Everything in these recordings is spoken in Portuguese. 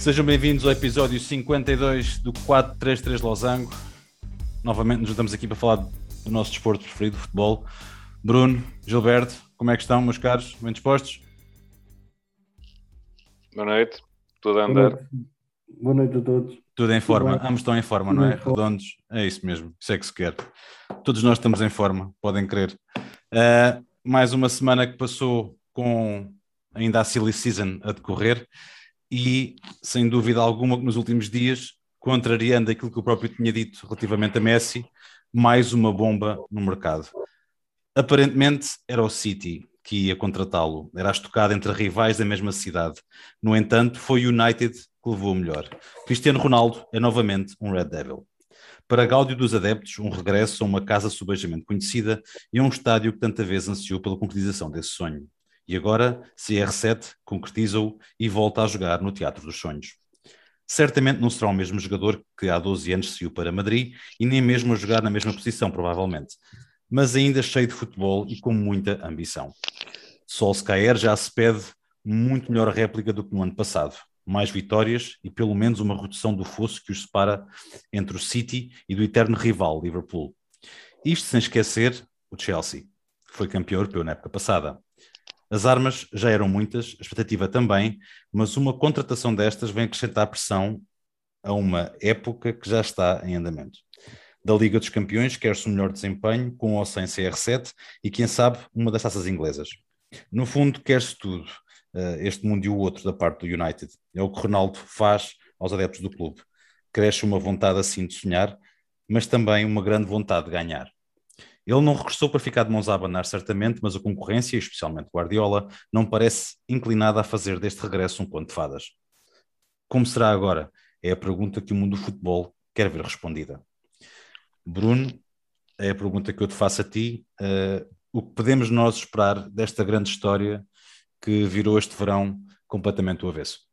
Sejam bem-vindos ao episódio 52 do 433 Losango. Novamente nos juntamos aqui para falar do nosso desporto preferido, futebol. Bruno, Gilberto, como é que estão, meus caros? Bem dispostos? Boa noite, tudo a andar. Boa noite a todos. Tudo em forma, ambos estão em forma, não é? Redondos, é isso mesmo, isso é que se quer. Todos nós estamos em forma, podem crer. Uh, mais uma semana que passou com ainda a silly season a decorrer e, sem dúvida alguma, nos últimos dias, contrariando aquilo que o próprio tinha dito relativamente a Messi, mais uma bomba no mercado. Aparentemente era o City que ia contratá-lo, era a estocada entre rivais da mesma cidade. No entanto, foi o United que levou o melhor. Cristiano Ronaldo é novamente um Red Devil. Para Gáudio dos adeptos, um regresso a uma casa subejamente conhecida e a um estádio que tanta vez ansiou pela concretização desse sonho. E agora, CR7 concretiza-o e volta a jogar no Teatro dos Sonhos. Certamente não será o mesmo jogador que há 12 anos saiu para Madrid e nem mesmo a jogar na mesma posição, provavelmente. Mas ainda cheio de futebol e com muita ambição. Solskjaer já se pede muito melhor réplica do que no ano passado mais vitórias e pelo menos uma redução do fosso que os separa entre o City e do eterno rival Liverpool. Isto sem esquecer o Chelsea, que foi campeão europeu na época passada. As armas já eram muitas, a expectativa também, mas uma contratação destas vem acrescentar pressão a uma época que já está em andamento. Da Liga dos Campeões quer-se um melhor desempenho, com ou sem CR7, e quem sabe, uma das taças inglesas. No fundo, quer-se tudo, uh, este mundo e o outro da parte do United. É o que Ronaldo faz aos adeptos do clube. Cresce uma vontade assim de sonhar, mas também uma grande vontade de ganhar. Ele não regressou para ficar de mãos a abanar, certamente, mas a concorrência, especialmente Guardiola, não parece inclinada a fazer deste regresso um conto de fadas. Como será agora? É a pergunta que o mundo do futebol quer ver respondida. Bruno, é a pergunta que eu te faço a ti. Uh, o que podemos nós esperar desta grande história que virou este verão completamente o avesso?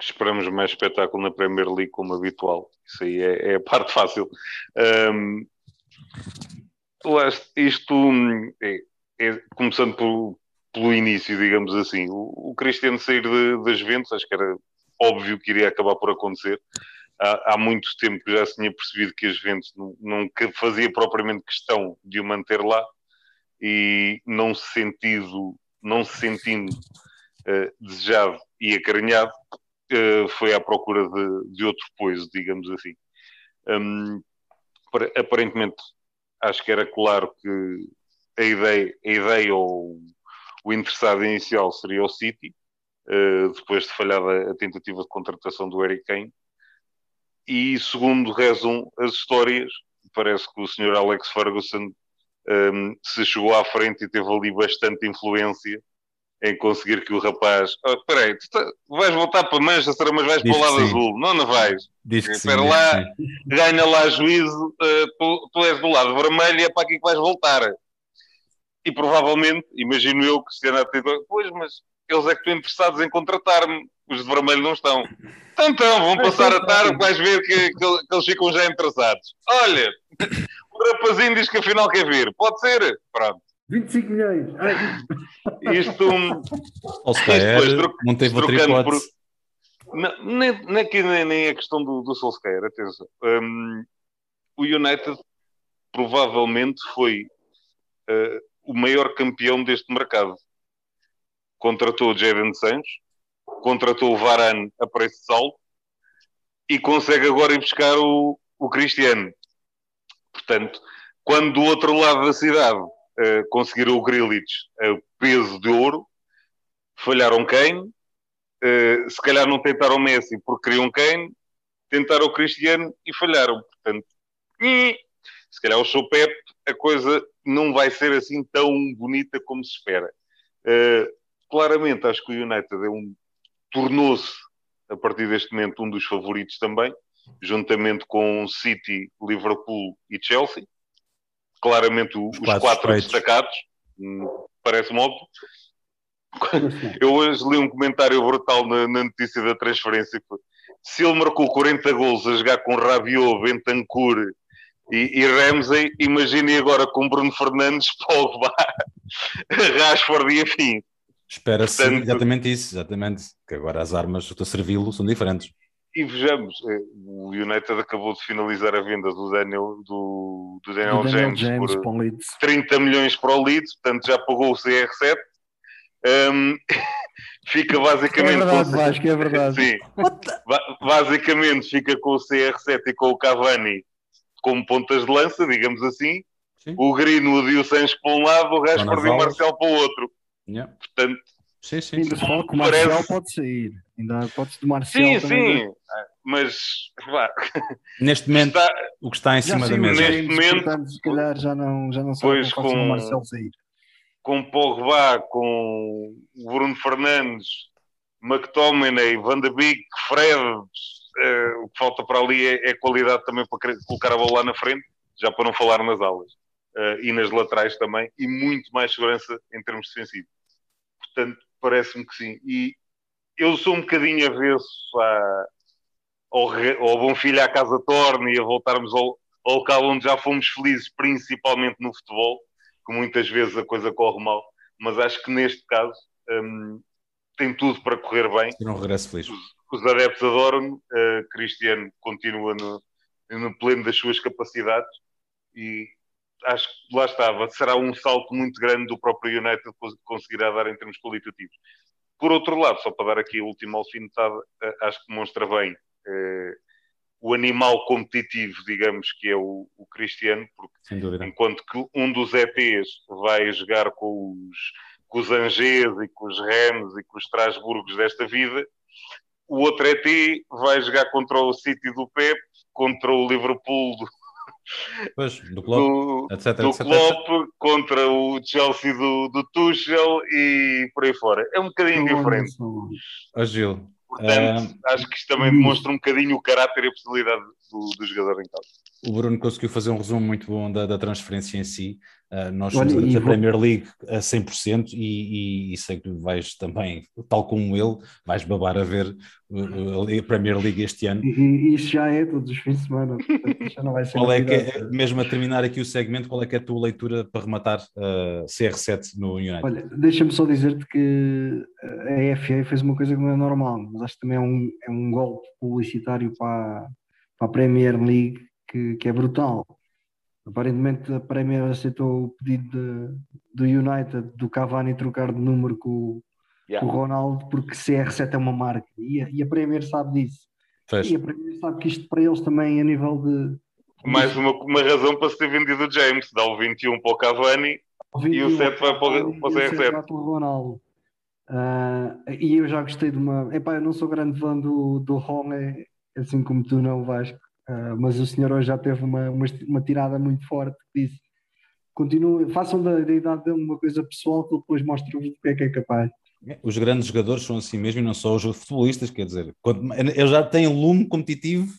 Esperamos mais espetáculo na Premier League como habitual. Isso aí é, é a parte fácil. Um, isto é, é, começando por, pelo início, digamos assim. O, o Cristiano sair de, das Juventus, acho que era óbvio que iria acabar por acontecer. Há, há muito tempo que já se tinha percebido que as Juventus não, não fazia propriamente questão de o manter lá e não se não se sentindo uh, desejado e acarinhado, uh, foi à procura de, de outro poiso, digamos assim. Um, aparentemente, acho que era claro que a ideia, a ideia ou o interessado inicial seria o City, uh, depois de falhada a tentativa de contratação do Eric Kane. E segundo rezam as histórias, parece que o Sr. Alex Ferguson um, se chegou à frente e teve ali bastante influência em conseguir que o rapaz. Oh, espera aí, tu tá, vais voltar para Manchester, mas vais Diz para o lado azul. Não, não vais. Diz Espera sim, lá, sim. ganha lá juízo, uh, tu, tu, és do lado vermelho e é para aqui que vais voltar. E provavelmente, imagino eu, que se a pois, mas eles é que estão interessados em contratar-me, os de vermelho não estão. Então, então vão passar a tarde, vais ver que, que, que eles ficam já interessados. Olha, o rapazinho diz que afinal quer vir. Pode ser? Pronto. 25 milhões. Isto. Ou se calhar, não teve outra hipótese. Por... Não, nem, nem, nem, nem a questão do, do Solskjaer, atenção. Um, o United provavelmente foi uh, o maior campeão deste mercado. Contratou o Jadon Santos, contratou o Varane a preço de saldo e consegue agora ir buscar o, o Cristiano. Portanto, quando do outro lado da cidade uh, conseguiram o Grilich a peso de ouro, falharam Kane, uh, se calhar não tentaram Messi porque queriam Kane, tentaram o Cristiano e falharam. Portanto, se calhar o seu Pep, a coisa não vai ser assim tão bonita como se espera. Uh, claramente, acho que o United é um, tornou-se, a partir deste momento, um dos favoritos também juntamente com City, Liverpool e Chelsea. Claramente os, os quatro, destacados, hum, parece-me óbvio. Eu hoje li um comentário brutal na, na notícia da transferência. Se ele marcou 40 gols a jogar com Rabiot, Bentancur e, e Ramsey, imagine agora com Bruno Fernandes, Pogba, Rashford e afim. Espera-se Portanto, exatamente isso, exatamente. Que agora as armas do servi-lo são diferentes. E vejamos, eh, o United acabou de finalizar a venda do Daniel, do, do Daniel, do Daniel James, James, por 30 milhões para o Leeds, portanto já pagou o CR7. Um, fica basicamente. É verdade, com... Vasco, é verdade. Sim, basicamente fica com o CR7 e com o Cavani como pontas de lança, digamos assim. Sim. O Greenwood e o Sancho para um lado, o Rashford e o Marcel para o outro. Yeah. Portanto, sim, sim, ainda se fala que o Marcel parece... pode sair. Ainda pode do Marcel. Sim, sim. Mas vá. neste momento, está... o que está em cima da mesa. Neste momento, portanto, se calhar já não, já não sabe com... o Marcel sair. Com Pogba, com Bruno Fernandes, McTominay, Van de Beek, Fred, uh, o que falta para ali é, é, qualidade também para colocar a bola lá na frente, já para não falar nas alas. Uh, e nas laterais também, e muito mais segurança em termos defensivos. Portanto, parece-me que sim. E eu sou um bocadinho avesso à, ao, ao bom filho à casa torne e a voltarmos ao, ao local onde já fomos felizes, principalmente no futebol, que muitas vezes a coisa corre mal, mas acho que neste caso um, tem tudo para correr bem. E não regresso feliz. Os, os adeptos adoram, uh, Cristiano continua no, no pleno das suas capacidades e acho que lá estava, será um salto muito grande do próprio United conseguirá dar em termos qualitativos. Por outro lado, só para dar aqui a última alfinetada, eh, acho que demonstra bem eh, o animal competitivo, digamos, que é o, o Cristiano, porque enquanto que um dos EPs vai jogar com os, com os Angers e com os Rennes e com os Strasburgos desta vida, o outro ET vai jogar contra o City do Pep, contra o Liverpool do, Pois, do Klopp, do, etc, do etc, Klopp etc. contra o Chelsea do, do Tuchel e por aí fora. É um bocadinho diferente. Ó Gil. Portanto, uh... acho que isto também demonstra um bocadinho o caráter e a personalidade do, do jogador em casa. O Bruno conseguiu fazer um resumo muito bom da, da transferência em si. Uh, nós somos Olha, a Premier League a 100% e, e, e sei que vais também, tal como ele, vais babar a ver a Premier League este ano. E, isso já é todos os fins de semana. Já não vai ser qual é que é, mesmo a terminar aqui o segmento, qual é que é a tua leitura para rematar uh, CR7 no United? Olha, deixa-me só dizer-te que a FA fez uma coisa que não é normal, mas acho que também é um, é um golpe publicitário para, para a Premier League que, que é brutal. Aparentemente a Premier aceitou o pedido do United, do Cavani trocar de número com, yeah. com o Ronaldo, porque CR7 é uma marca e a, e a Premier sabe disso. Fez. E a Premier sabe que isto para eles também a nível de. Mais uma, uma razão para se ter vendido o James, dá o 21 para o Cavani o e o 7 vai para, o, para o CR7. Para o Ronaldo. Uh, e eu já gostei de uma. Epá, eu não sou grande fã do, do Rome, assim como tu não, Vasco. Uh, mas o senhor hoje já teve uma, uma, uma tirada muito forte que disse: continue, façam da, da idade dele uma coisa pessoal que depois mostra o que é que é capaz. Os grandes jogadores são assim mesmo e não só os futebolistas, quer dizer, quando, eu já tenho lume competitivo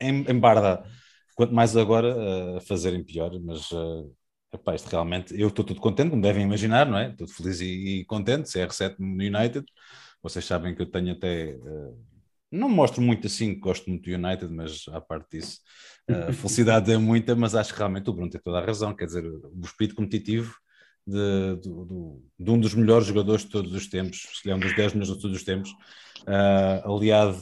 em, em Barda, quanto mais agora a fazerem pior, mas uh, epá, isto realmente, eu estou tudo contente, como devem imaginar, não é? Estou feliz e, e contente, CR7 no United, vocês sabem que eu tenho até uh, não mostro muito assim, gosto muito do United, mas à parte disso, a felicidade é muita, mas acho que realmente o Bruno tem toda a razão, quer dizer, o espírito competitivo de, de, de, de um dos melhores jogadores de todos os tempos, se é um dos 10 melhores de todos os tempos, uh, aliado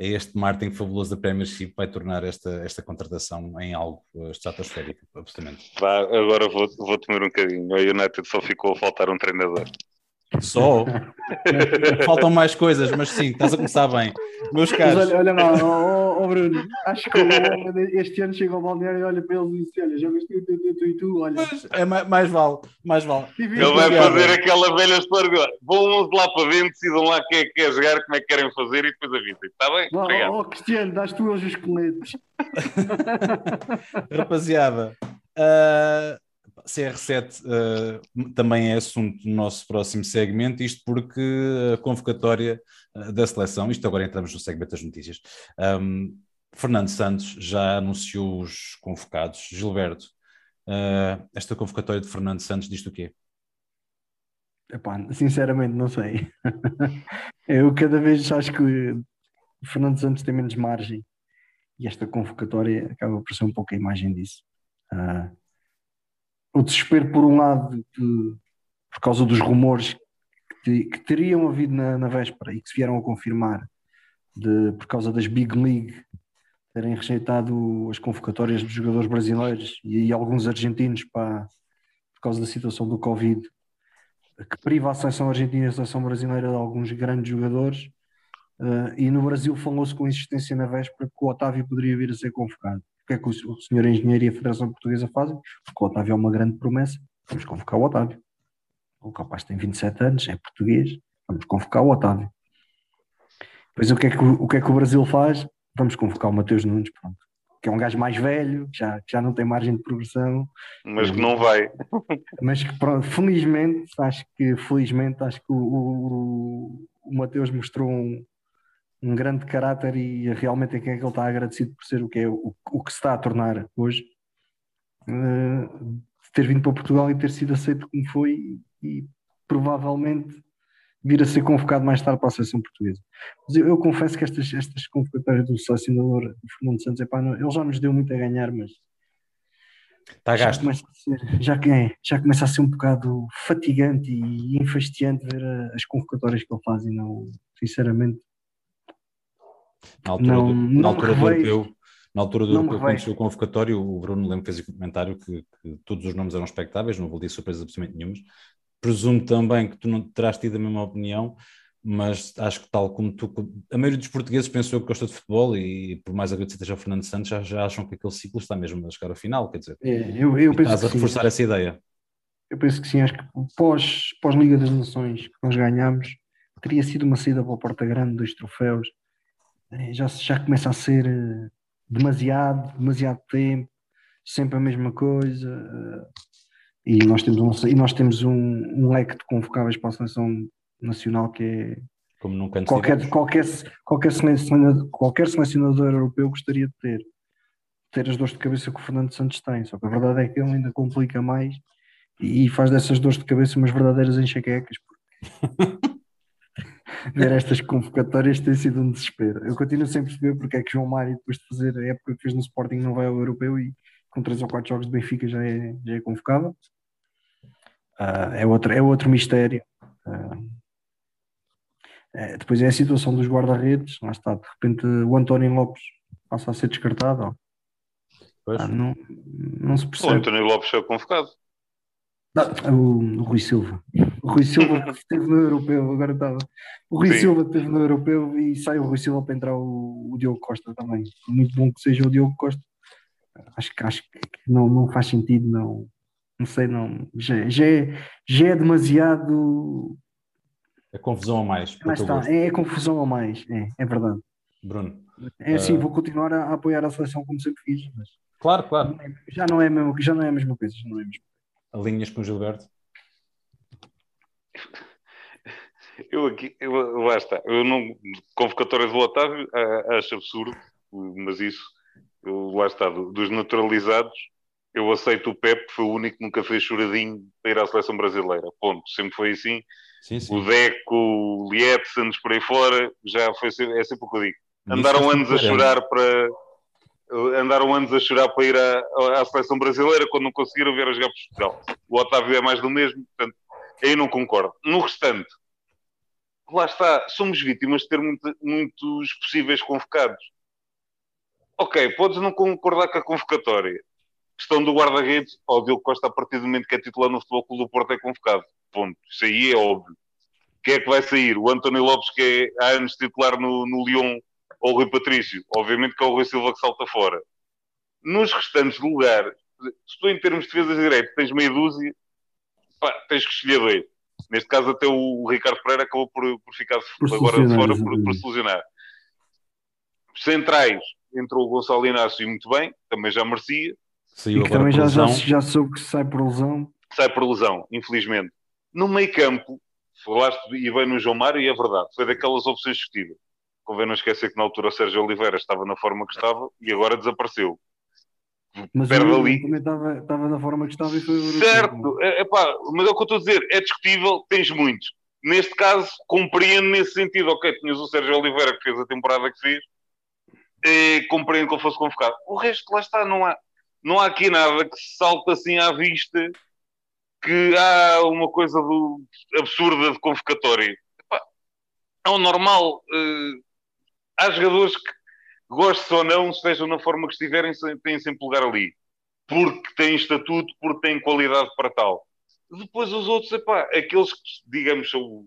a este marketing fabuloso da Premiership, vai tornar esta, esta contratação em algo uh, estratosférico, absolutamente. Vá, agora vou, vou tomar um bocadinho. O United só ficou a faltar um treinador. Só? Faltam mais coisas, mas sim, estás a começar bem. Meus caros. Mas olha, olha lá, oh, oh, Bruno, acho que este ano chega ao balneário e olha para eles e diz: Olha, já viste tu, tu, tu, tu e tu, olha. Mas é mais, mais vale, mais vale. Ele vai fazer aquela velha história: vão lá para dentro, decidam lá quem é que quer jogar, como é que querem fazer e depois avisem. Está bem? Oh, oh, Cristiano, dás tu eles os coletes. Rapaziada. Uh, CR7 uh, também é assunto do nosso próximo segmento, isto porque a convocatória uh, da seleção, isto agora entramos no segmento das notícias, um, Fernando Santos já anunciou os convocados. Gilberto, uh, esta convocatória de Fernando Santos diz o quê? Epá, sinceramente não sei. Eu cada vez acho que o Fernando Santos tem menos margem e esta convocatória acaba por ser um pouco a imagem disso. Uh, o desespero, por um lado, de, por causa dos rumores que que, teriam havido na, na, véspera e que se vieram a confirmar de, por causa das Big League terem rejeitado as convocatórias dos jogadores brasileiros e, e alguns argentinos para, por causa da situação do Covid, que priva a seleção argentina e a seleção brasileira de alguns grandes jogadores. Uh, e no Brasil falou-se com insistência na véspera que o Otávio poderia vir a ser convocado. O que é que o, o senhor engenheiro e a Federação Portuguesa fazem? Porque o Otávio é uma grande promessa, vamos convocar o Otávio. O rapaz tem 27 anos, é português, vamos convocar o Otávio. Depois o que é que o, o, que é que o Brasil faz? Vamos convocar o Mateus Nunes, pronto. Que é um gajo mais velho, já, já não tem margem de progressão. Mas que não vai. Mas que pronto, felizmente, acho que felizmente acho que o, o, o Mateus mostrou um, um grande caráter e realmente é quem é que ele está agradecido por ser o que é o, o que se está a tornar hoje. Uh, ter vindo para Portugal e ter sido aceito como foi e provavelmente vir a ser convocado mais tarde para a seleção portuguesa. Mas eu, eu confesso que estas, estas convocatórias do selecionador do Fernando Santos, epá, não, ele já nos deu muito a ganhar, mas Está gasto. Já começa, a ser, já, é, já começa a ser um bocado fatigante e enfastiante ver a, as convocatórias que ele faz e não, sinceramente. Na altura, não, do, na altura do europeu, na altura do europeu, quando chegou o convocatório, o Bruno lembro fez o comentário que, que, todos os nomes eram expectáveis, não vou dizer surpresas absolutamente nenhumas, presumo também que tu não terás tido a mesma opinião, mas acho que tal como tu, a maioria dos portugueses pensou que gosta de futebol e por mais agradecido seja o Fernando Santos, já, já, acham que aquele ciclo está mesmo a chegar ao final, quer dizer, é, eu, eu estás a reforçar sim. essa ideia. Eu penso que sim, acho que pós, pós Liga das Nações que nós ganhámos, teria sido uma saída para a porta grande, dois troféus, já, já começa a ser eh, demasiado, demasiado tempo, sempre a mesma coisa. Eh, e nós temos um, e nós temos um, um leque de convocáveis para a seleção nacional que é como nunca antes qualquer, qualquer, qualquer, selecionador, qualquer selecionador europeu gostaria de ter ter as dores de cabeça que o Fernando Santos tem, só que a verdade é que ele ainda complica mais e faz dessas dores de cabeça umas verdadeiras enxaquecas porque ver estas convocatórias tem sido um desespero. Eu continuo sem perceber porque é que João Mário, depois de fazer a época que fez no Sporting, não vai ao europeu e com três ou quatro jogos de Benfica já é, já é convocado. Uh, é, outro, é outro mistério. Uh, é, depois é a situação dos guarda-redes, lá está, de repente o António Lopes passa a ser descartado. Ah, não, não se percebe. O António Lopes foi convocado. Não, o, o, Rui Silva. O Rui Silva esteve no Europeu, agora estava. O Rui Sim. Silva esteve no Europeu e sai o Rui Silva para entrar o, o Diogo Costa também. Muito bom que seja o Diogo Costa acho, acho que não, não faz sentido, não, não sei, não, já, já, é, já é demasiado. É confusão a mais. está, é, é, confusão a mais, é, é verdade. Bruno. É assim, uh... vou continuar a, a, apoiar a seleção como sempre fiz, mas. Claro, claro. É, já não é, mesmo, já não é a mesma coisa, já não é a mesma Alinhas com o Gilberto? Eu aqui, eu, lá está, eu não, convocatória do Otávio acho absurdo, mas isso eu, lá está, dos naturalizados, eu aceito o Pep, foi o único que nunca fez choradinho para ir à seleção brasileira. Ponto. Sempre foi assim. Sim, sim. O Deco, o Lietzens por aí fora, já foi, é sempre o que eu digo. Andaram anos a chorar para. Andaram anos a chorar para ir à, à seleção brasileira quando não conseguiram ver a jogar Portugal. O Otávio é mais do mesmo, portanto, aí não concordo. No restante, lá está, somos vítimas de ter muito, muitos possíveis convocados ok, podes não concordar com a convocatória. Questão do guarda-redes, o Diogo Costa, a partir do momento que é titular no Futebol Clube do Porto, é convocado. Ponto. Isso aí é óbvio. Quem é que vai sair? O António Lopes, que é há anos titular no, no Lyon, ou o Rui Patrício? Obviamente que é o Rui Silva que salta fora. Nos restantes lugares, se tu em termos de defesa direita tens meia dúzia, pá, tens que escolher dois. Neste caso, até o Ricardo Pereira acabou por, por ficar por agora fora por, por solucionar. Centrais, entrou o Gonçalo Inácio muito bem, também já merecia. Saiu e que também já, já, já soube que sai por lesão. Sai por lesão, infelizmente. No meio campo, falaste e bem no João Mário, e é verdade, foi daquelas opções discutíveis. Convém não esquecer que na altura o Sérgio Oliveira estava na forma que estava e agora desapareceu. Mas Perde o ali. também estava, estava na forma que estava e foi Certo, é, é pá, mas é o que eu estou a dizer, é discutível, tens muitos. Neste caso, compreendo nesse sentido, ok, tinhas o Sérgio Oliveira que fez a temporada que fez, e compreendo que ele fosse convocado. O resto, lá está, não há, não há aqui nada que salte assim à vista que há uma coisa do, absurda de convocatória. Epá, é o normal. Uh, há jogadores que, gostem ou não, estejam na forma que estiverem, têm sempre lugar ali. Porque têm estatuto, porque têm qualidade para tal. Depois os outros, epá, aqueles que, digamos, são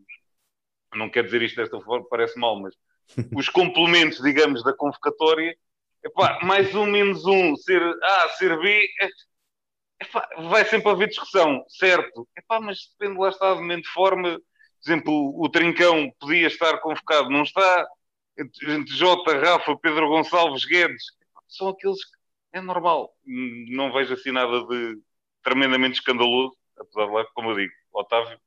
não quero dizer isto desta forma, parece mal, mas os complementos, digamos, da convocatória, epá, mais um, menos um, ser A, ser B, epá, vai sempre haver discussão, certo? Epá, mas depende lá está de momento de forma. Por exemplo, o Trincão podia estar convocado, não está. Entre Jota, Rafa, Pedro Gonçalves, Guedes, são aqueles que é normal. Não vejo assim nada de tremendamente escandaloso, apesar de lá, como eu digo, Otávio,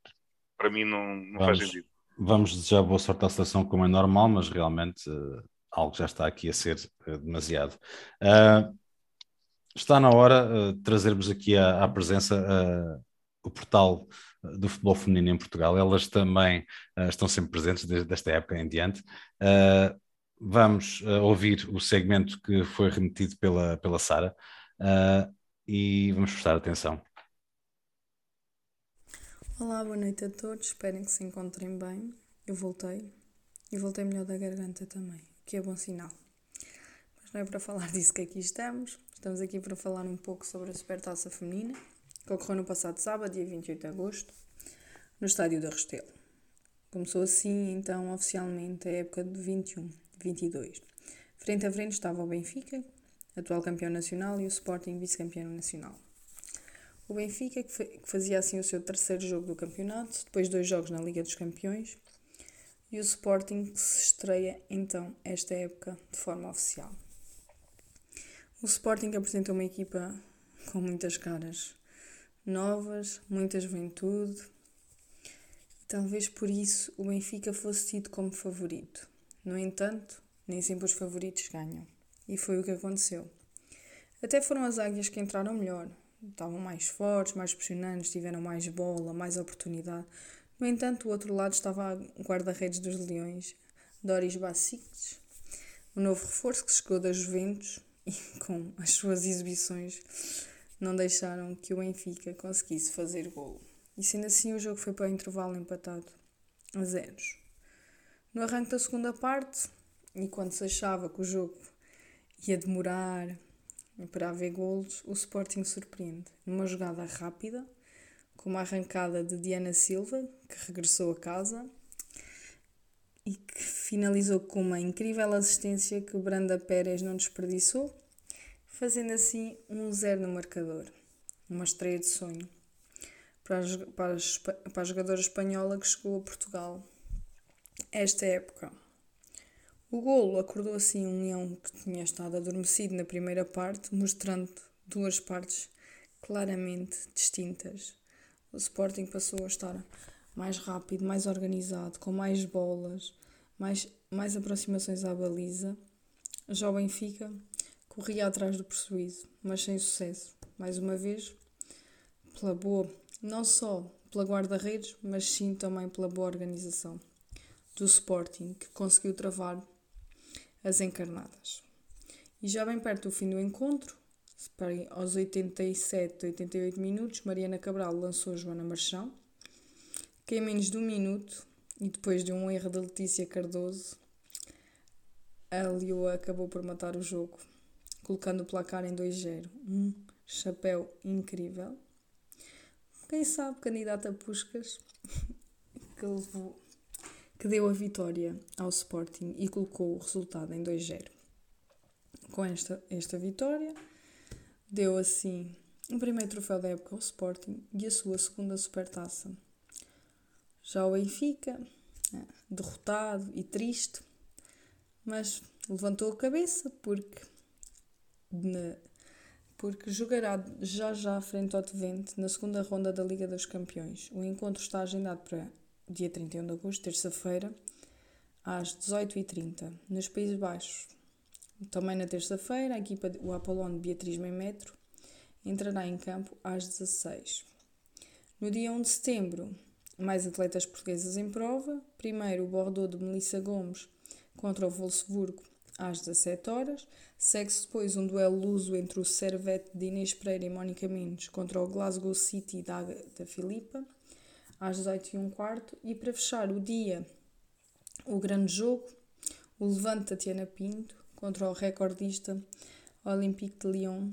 para mim não, não faz sentido. Vamos desejar boa sorte à seleção, como é normal, mas realmente uh, algo já está aqui a ser uh, demasiado. Uh, está na hora de trazermos aqui à, à presença o portal do futebol feminino em Portugal. Elas também estão sempre presentes desde esta época em diante. vamos ouvir o segmento que foi remetido pela, pela Sara e vamos prestar atenção. Olá, boa noite a todos, esperem que se encontrem bem. Eu voltei e voltei melhor da garganta também, que é bom sinal. Mas não é para falar disso que aqui estamos, estamos aqui para falar um pouco sobre a Supertaça Feminina, que ocorreu no passado sábado, dia 28 de agosto, no Estádio da Restelo. Começou assim, então, oficialmente, a época de 21-22. Frente a frente estava o Benfica, atual campeão nacional, e o Sporting, vice-campeão nacional. O Benfica, que fazia assim o seu terceiro jogo do campeonato, depois dois jogos na Liga dos Campeões, e o Sporting, que se estreia então esta época de forma oficial. O Sporting apresenta uma equipa com muitas caras novas, muita juventude, talvez por isso o Benfica fosse tido como favorito. No entanto, nem sempre os favoritos ganham, e foi o que aconteceu. Até foram as águias que entraram melhor, estavam mais fortes, mais pressionantes, tiveram mais bola, mais oportunidade. No entanto, o outro lado estava a guarda-redes dos Leões, Doris Bacic, o novo reforço que chegou da Juventus e com as suas exibições não deixaram que o Benfica conseguisse fazer gol. E sendo assim, o jogo foi para o intervalo empatado a zeros. No arranque da segunda parte, e quando se achava que o jogo ia demorar, para haver golos, o Sporting surpreende. Numa jogada rápida, com uma arrancada de Diana Silva, que regressou a casa e que finalizou com uma incrível assistência que Branda Pérez não desperdiçou, fazendo assim um zero no marcador. Uma estreia de sonho para a, para a, para a jogadora espanhola que chegou a Portugal esta época. O golo acordou assim um leão que tinha estado adormecido na primeira parte, mostrando duas partes claramente distintas. O Sporting passou a estar mais rápido, mais organizado, com mais bolas, mais, mais aproximações à baliza. Já o Benfica corria atrás do prejuízo, mas sem sucesso. Mais uma vez, pela boa, não só pela guarda-redes, mas sim também pela boa organização do Sporting, que conseguiu travar as encarnadas. E já bem perto do fim do encontro, aos 87, 88 minutos, Mariana Cabral lançou Joana Marchão, que em menos de um minuto, e depois de um erro de Letícia Cardoso, a Lioa acabou por matar o jogo, colocando o placar em 2-0. Um chapéu incrível. Quem sabe, candidata Puscas, que levou que deu a vitória ao Sporting e colocou o resultado em 2-0. Com esta, esta vitória, deu assim o primeiro troféu da época ao Sporting e a sua segunda supertaça. Já o Benfica, né, derrotado e triste, mas levantou a cabeça porque, porque jogará já já frente ao Twente na segunda ronda da Liga dos Campeões. O encontro está agendado para dia 31 de agosto, terça-feira, às 18h30, nos Países Baixos. Também na terça-feira, a equipa, o Apollon de Beatriz Metro entrará em campo às 16 No dia 1 de setembro, mais atletas portuguesas em prova. Primeiro, o Bordeaux de Melissa Gomes contra o Wolfsburgo às 17 horas. Segue-se depois um duelo luso entre o Servette de Inês Pereira e Mónica Mendes contra o Glasgow City da, da Filipa, às 18 e para fechar o dia, o grande jogo, o Levante Tatiana Pinto contra o recordista Olympique de Lyon,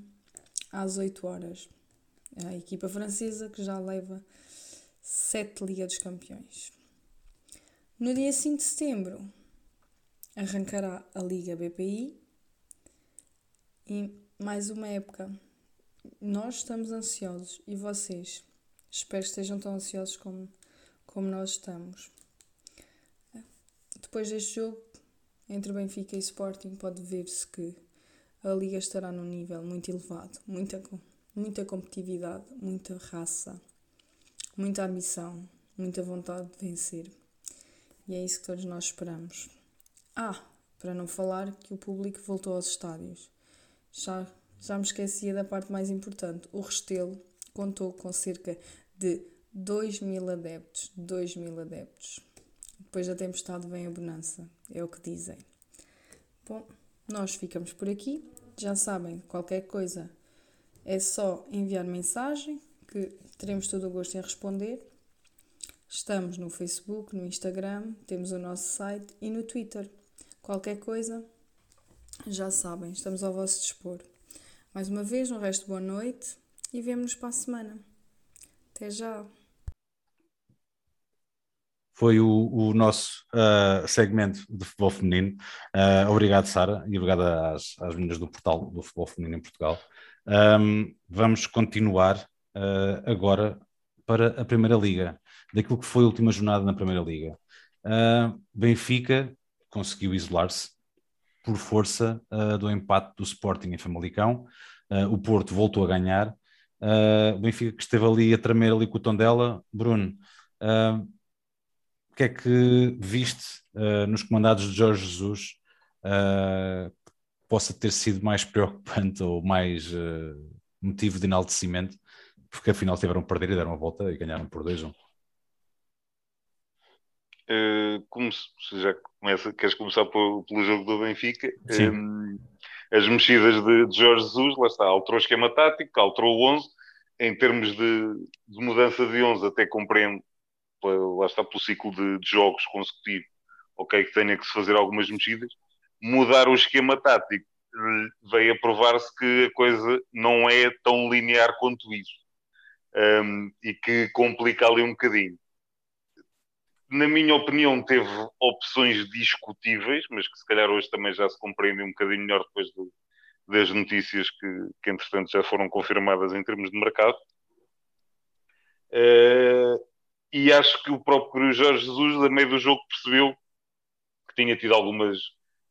às 8 horas. A equipa francesa que já leva sete Liga dos Campeões. No dia 5 de setembro arrancará a Liga BPI e mais uma época. Nós estamos ansiosos e vocês? Espero que estejam tão ansiosos como, como nós estamos. Depois deste jogo, entre Benfica e Sporting, pode ver-se que a Liga estará num nível muito elevado, muita, muita competitividade, muita raça muita ambição, muita vontade de vencer. E é isso que todos nós esperamos. Ah, para não falar que o público voltou aos estádios. Já, já me esquecia da parte mais importante. O Restelo contou com cerca de 2 mil adeptos. 2 mil adeptos. Depois da tempestade vem a bonança, é o que dizem. Bom, nós ficamos por aqui. Já sabem, qualquer coisa é só enviar mensagem que teremos todo o gosto em responder. Estamos no Facebook, no Instagram, temos o nosso site e no Twitter. Qualquer coisa, já sabem, estamos ao vosso dispor. Mais uma vez, um resto de boa noite e vemo-nos para a semana. Até já! Foi o, o nosso uh, segmento de futebol feminino. Uh, obrigado, Sara, e obrigado às, às meninas do portal do futebol feminino em Portugal. Um, vamos continuar uh, agora para a Primeira Liga, daquilo que foi a última jornada na Primeira Liga. Benfica conseguiu isolar-se por força uh, do empate do Sporting em Famalicão. o Porto voltou a ganhar. o Benfica que esteve ali a tremer ali com o tom dela. Bruno, o que é que viste nos comandados de Jorge Jesus possa ter sido mais preocupante ou mais motivo de enaltecimento porque afinal tiveram a perder e deram a volta e ganharam por 2-1. Uh, como se, já começa, queres começar pelo, pelo jogo do Benfica? Um, as mexidas de, de, Jorge Jesus, lá está, alterou o esquema tático, alterou o 11. Em termos de, de mudança de 11, até compreendo, lá está, pelo ciclo de, de jogos consecutivo, ok, que tenha que se fazer algumas mexidas. Mudar o esquema tático eh, veio a provar-se que a coisa não é tão linear quanto isso um, e que complica ali um bocadinho. Na minha opinião, teve opções discutíveis, mas que se calhar hoje também já se compreende um bocadinho melhor depois do, das notícias que, que, entretanto, já foram confirmadas em termos de mercado. Uh, e acho que o próprio Jorge Jesus, a meio do jogo, percebeu que tinha tido algumas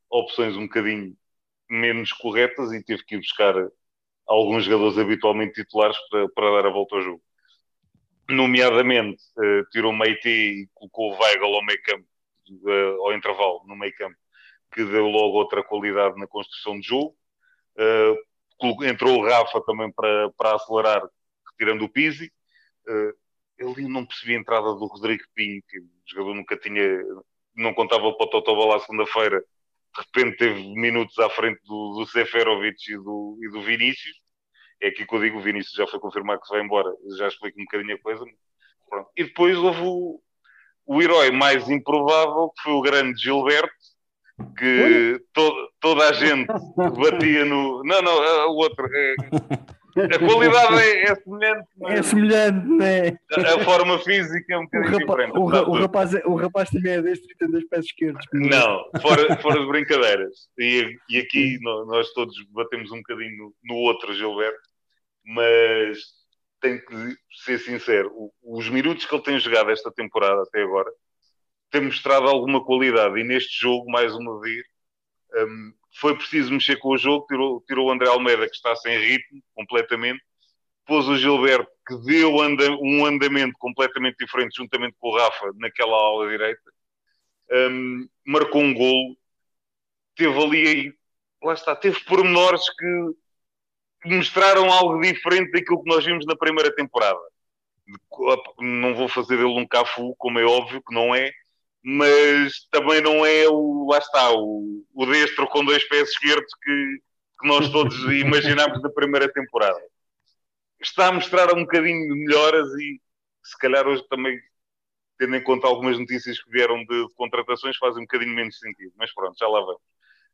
opções um bocadinho menos corretas e teve que ir buscar alguns jogadores habitualmente titulares para, para dar a volta ao jogo. Nomeadamente, uh, tirou Meite e colocou o Weigl ao meio campo, uh, ao intervalo, no meio campo, que deu logo outra qualidade na construção de jogo. Uh, entrou o Rafa também para, para acelerar, retirando o Pizzi. Eu não percebi a entrada do Rodrigo Pinho, que o jogador nunca tinha, não contava para o Totó lá segunda-feira, de repente teve minutos à frente do, do Seferovic e do, e do Vinícius. É aqui que eu digo: o Vinícius já foi confirmado que se vai embora, já explico um bocadinho a coisa. Pronto. E depois houve o, o herói mais improvável, que foi o grande Gilberto, que to, toda a gente batia no. Não, não, o outro. É, a qualidade é, é semelhante. É semelhante, né? A, a forma física é um bocadinho diferente. O, ra, o, rapaz, é, o rapaz também é deste e tem dois pés esquerdos. Não, fora, fora de brincadeiras. E, e aqui nós todos batemos um bocadinho no, no outro Gilberto, mas tenho que ser sincero: os minutos que ele tem jogado esta temporada até agora tem mostrado alguma qualidade. E neste jogo, mais uma vez, um, foi preciso mexer com o jogo, tirou, tirou o André Almeida, que está sem ritmo completamente, pôs o Gilberto, que deu anda, um andamento completamente diferente, juntamente com o Rafa, naquela ala direita, um, marcou um golo, teve ali, lá está, teve pormenores que mostraram algo diferente daquilo que nós vimos na primeira temporada. Não vou fazer dele um Cafu, como é óbvio que não é, mas também não é o, lá está, o, o destro com dois pés esquerdos que, que nós todos imaginámos da primeira temporada. Está a mostrar um bocadinho de melhoras e se calhar hoje também, tendo em conta algumas notícias que vieram de, de contratações, faz um bocadinho menos sentido, mas pronto, já lá vamos.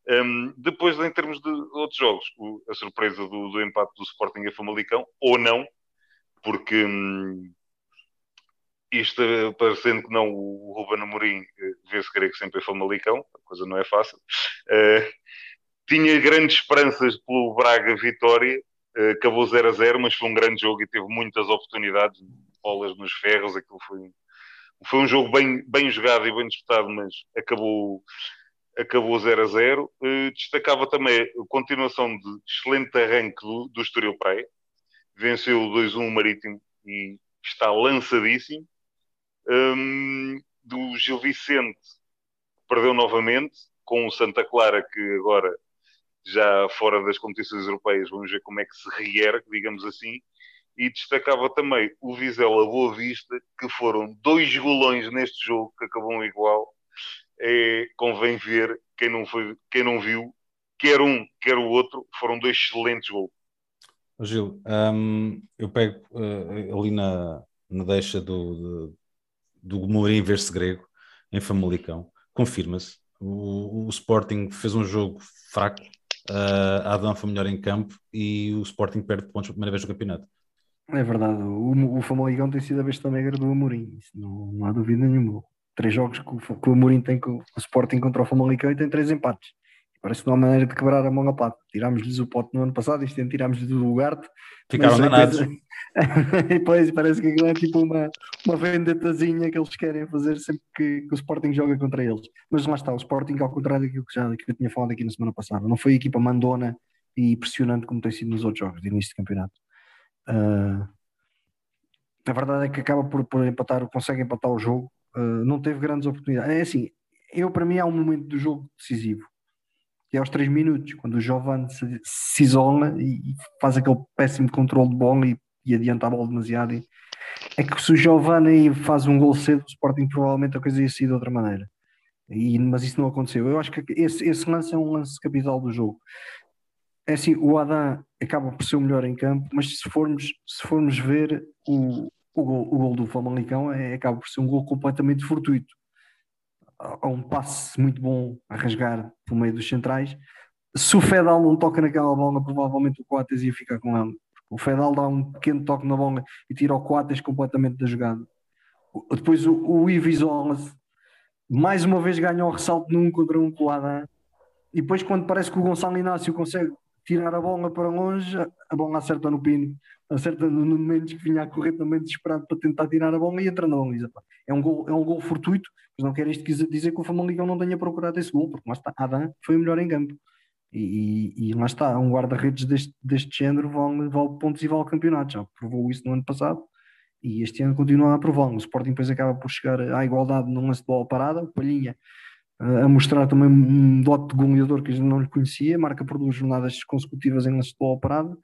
Um, depois, em termos de outros jogos, a surpresa do, do, empate do Sporting a Famalicão, ou não, porque hum, isto, parecendo que não, o Ruben Amorim eh, vê-se querer que sempre é Famalicão, a coisa não é fácil. Uh, tinha grandes esperanças pelo Braga Vitória, uh, acabou 0 a 0, mas foi um grande jogo e teve muitas oportunidades, bolas nos ferros, aquilo foi, foi um jogo bem, bem jogado e bem disputado, mas acabou acabou 0 a 0. Uh, eh, destacava também a continuação de excelente arranque do, do Estoril Praia. Venceu 2-1 o Marítimo e está lançadíssimo. Um, do Gil Vicente perdeu novamente com o Santa Clara que agora já fora das competições europeias vamos ver como é que se reergue, digamos assim e destacava também o Vizela Boa Vista que foram dois golões neste jogo que acabam igual é, convém ver quem não, foi, quem não viu, quer um, quer o outro, foram dois excelentes gols. Gil, um, eu pego uh, ali na, na deixa do, do, Mourinho ver-se grego em Famalicão, confirma-se. O, o, Sporting fez um jogo fraco, uh, a Adão foi melhor em campo e o Sporting perde pontos pela primeira vez no campeonato. É verdade, o, o Famalicão tem sido a besta negra do Amorim, não, não há dúvida nenhuma três jogos que o, que o Amorim tem com o Sporting contra o Famalicão e tem três empates. Parece que não há maneira de quebrar a mão a pata. Tirámos-lhes o pote no ano passado, este ano tirámos-lhes do lugar. Ficaram danados. Coisa... e depois parece que aquilo é tipo uma, uma vendetazinha que eles querem fazer sempre que, que, o Sporting joga contra eles. Mas lá está, o Sporting, ao contrário daquilo que, já, que eu tinha falado aqui na semana passada, não foi a equipa mandona e impressionante como tem sido nos outros jogos de início de campeonato. Uh, a verdade é que acaba por, por empatar, consegue empatar o jogo Uh, não teve grandes oportunidades. É assim, eu para mim há um momento do jogo decisivo, que é aos 3 minutos, quando o Giovanni se, se isola e, faz aquele péssimo controle de bola e, e adianta a bola demasiado. E, é que se o Giovanni faz um gol cedo, o Sporting provavelmente a coisa ia sair de outra maneira. E, mas isso não aconteceu. Eu acho que esse, esse lance é um lance capital do jogo. É assim, o Adam acaba por ser o melhor em campo, mas se formos, se formos ver o, o gol, o gol do Famalicão é, acaba por ser um gol completamente fortuito. Há um passe muito bom a rasgar pelo meio dos centrais. Se o Fedal não toca naquela bola, provavelmente o Coates ia ficar com ela. O Fedal dá um pequeno toque na bola e tira o Coates completamente da jogada. Depois o, o Ivo isola-se. Mais uma vez ganha o ressalto num contra um colada. E depois, quando parece que o Gonçalo Inácio consegue tirar a bola para longe, a bola acerta no pino acerta no momentos que vinha a correr também desesperado para tentar tirar a bola e entra na baliza. É um gol, é um gol fortuito, mas não quer isto dizer que o Famalicão não tenha procurado esse gol, porque lá está, Adam foi o melhor em campo. E, e, e lá está, um guarda-redes deste, deste género vale, vale pontos e vale campeonatos. Já provou isso no ano passado e este ano continua a prová-lo. O Sporting depois acaba por chegar à igualdade num lance de bola parada, Palhinha a mostrar também um dote de goleador que a gente não lhe conhecia, marca por duas jornadas consecutivas em lance de bola parada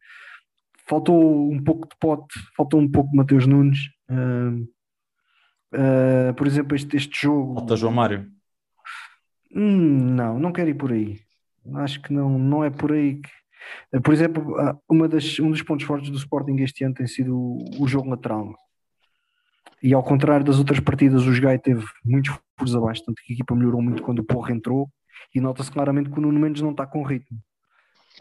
faltou um pouco de pote, faltou um pouco de Mateus Nunes. Uh, uh, por exemplo, este, este jogo. Falta João Mário. Hum, não, não quero ir por aí. Acho que não, não é por aí que. Por exemplo, ah, uma das, um dos pontos fortes do Sporting este ano tem sido o, o jogo lateral. E ao contrário das outras partidas, o Gai teve muitos furos abaixo, tanto que a equipa melhorou muito quando o Porra entrou. E nota-se claramente que o Nuno Mendes não está com ritmo.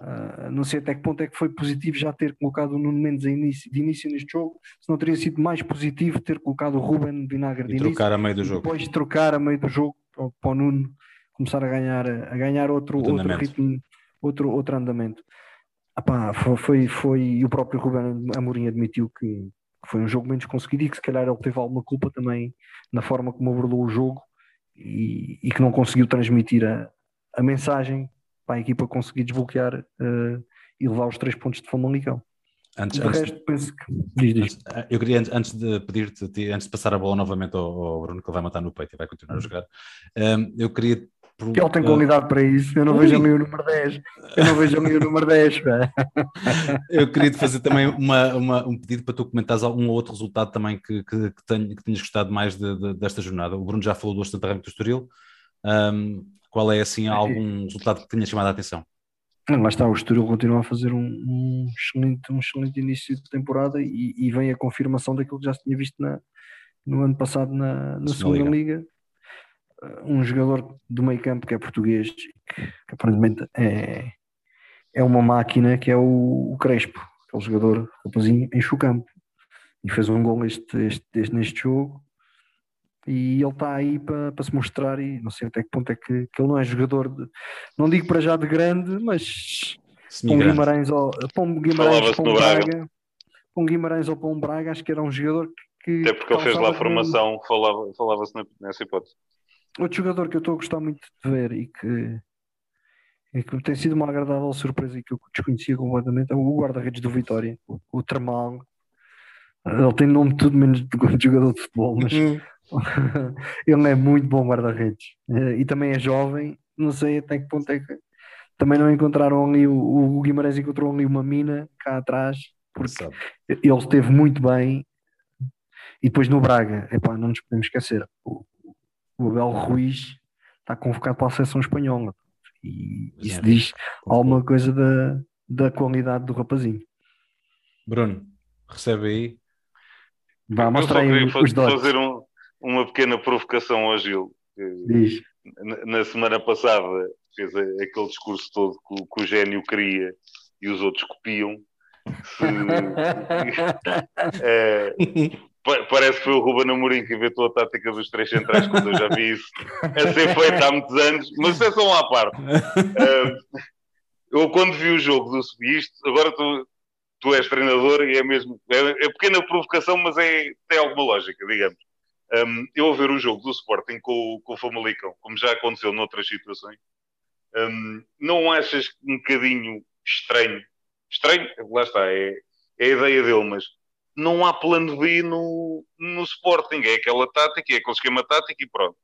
Uh, não sei até que ponto é que foi positivo já ter colocado o Nuno Mendes início, de início neste jogo, se não teria sido mais positivo ter colocado o Ruben Vinagre de e trocar a meio do jogo. Depois de trocar a meio do jogo para, o Nuno começar a ganhar, a ganhar outro, outro ritmo, outro, outro andamento. Epá, foi, foi, foi, e o próprio Ruben Amorim admitiu que foi um jogo menos conseguido e que se calhar ele teve alguma culpa também na forma como abordou o jogo e, e que não conseguiu transmitir a, a mensagem para a equipa conseguir desbloquear uh, e levar os três pontos de Famalicão. Antes, antes, resto, penso que... diz, diz. Eh, eu queria, antes de pedir-te, antes de passar a bola novamente ao, ao, Bruno, que ele vai matar no peito e vai continuar a jogar, um, ehm, eu queria Que ele tem qualidade para isso. Eu não Ui. vejo ali o número 10. Eu não vejo ali o número 10. Eu queria te fazer também uma, uma, um pedido para tu comentares um ou outro resultado também que, que, que, tenho, que tenhas gostado mais de, de, desta jornada. O Bruno já falou do Astantarranco do Estoril. Um, qual é assim algum resultado que tenha chamado a atenção? Lá está, o Estoril continua a fazer um, um, excelente, um excelente início de temporada e, e, vem a confirmação daquilo que já se tinha visto na, no ano passado na, na segunda Liga. Liga um jogador do meio campo que é português, que, que aparentemente é, é uma máquina, que é o, o Crespo, aquele jogador rapazinho, enche o campo. E fez um gol este, este, este, neste jogo. E ele está aí para, para se mostrar e não sei até que ponto é que, que ele não é jogador de, não digo para já de grande, mas para um Guimarães ou para um Guimarães para um Braga, para um Guimarães ou para um Braga, acho que era um jogador que, que até porque ele fez lá a formação, falava, falava-se nessa hipótese outro jogador que eu estou a gostar muito de ver e que, e que tem sido uma agradável surpresa e que eu desconhecia completamente é o guarda-redes do Vitória, o, o Termal. Ele tem nome tudo menos de jogador de futebol, mas uhum. ele é muito bom guarda-redes eh, e também é jovem. Não sei até que ponto é que também não encontraram ali. O, o Guimarães encontrou ali uma mina cá atrás, porque Sabe. ele esteve muito bem. E depois no Braga, epá, não nos podemos esquecer, o, o Abel Ruiz está convocado para a seleção espanhola. E isso é, diz alguma coisa da, da qualidade do rapazinho. Bruno, recebe aí. Vá mostrar aí os dotes. fazer um, uma pequena provocação ao Gil. Diz. Na, semana passada fez aquele discurso todo que, que o gênio queria e os outros copiam. Se, é, Parece que foi o Ruben Amorim que inventou a tática dos três centrais, quando eu já vi isso a ser feito há muitos anos, mas isso é só uma parte. Uh, eu, quando vi o jogo do Subisto, agora tu, tu és treinador e é mesmo. É, é pequena provocação, mas é, tem alguma lógica, digamos. Um, eu a ver o jogo do Sporting com, com o Famalicão, como já aconteceu noutras situações, um, não achas um bocadinho estranho? Estranho, lá está, é, é a ideia dele, mas não há plano B no, no Sporting. É aquela tática, é aquele esquema tático e pronto.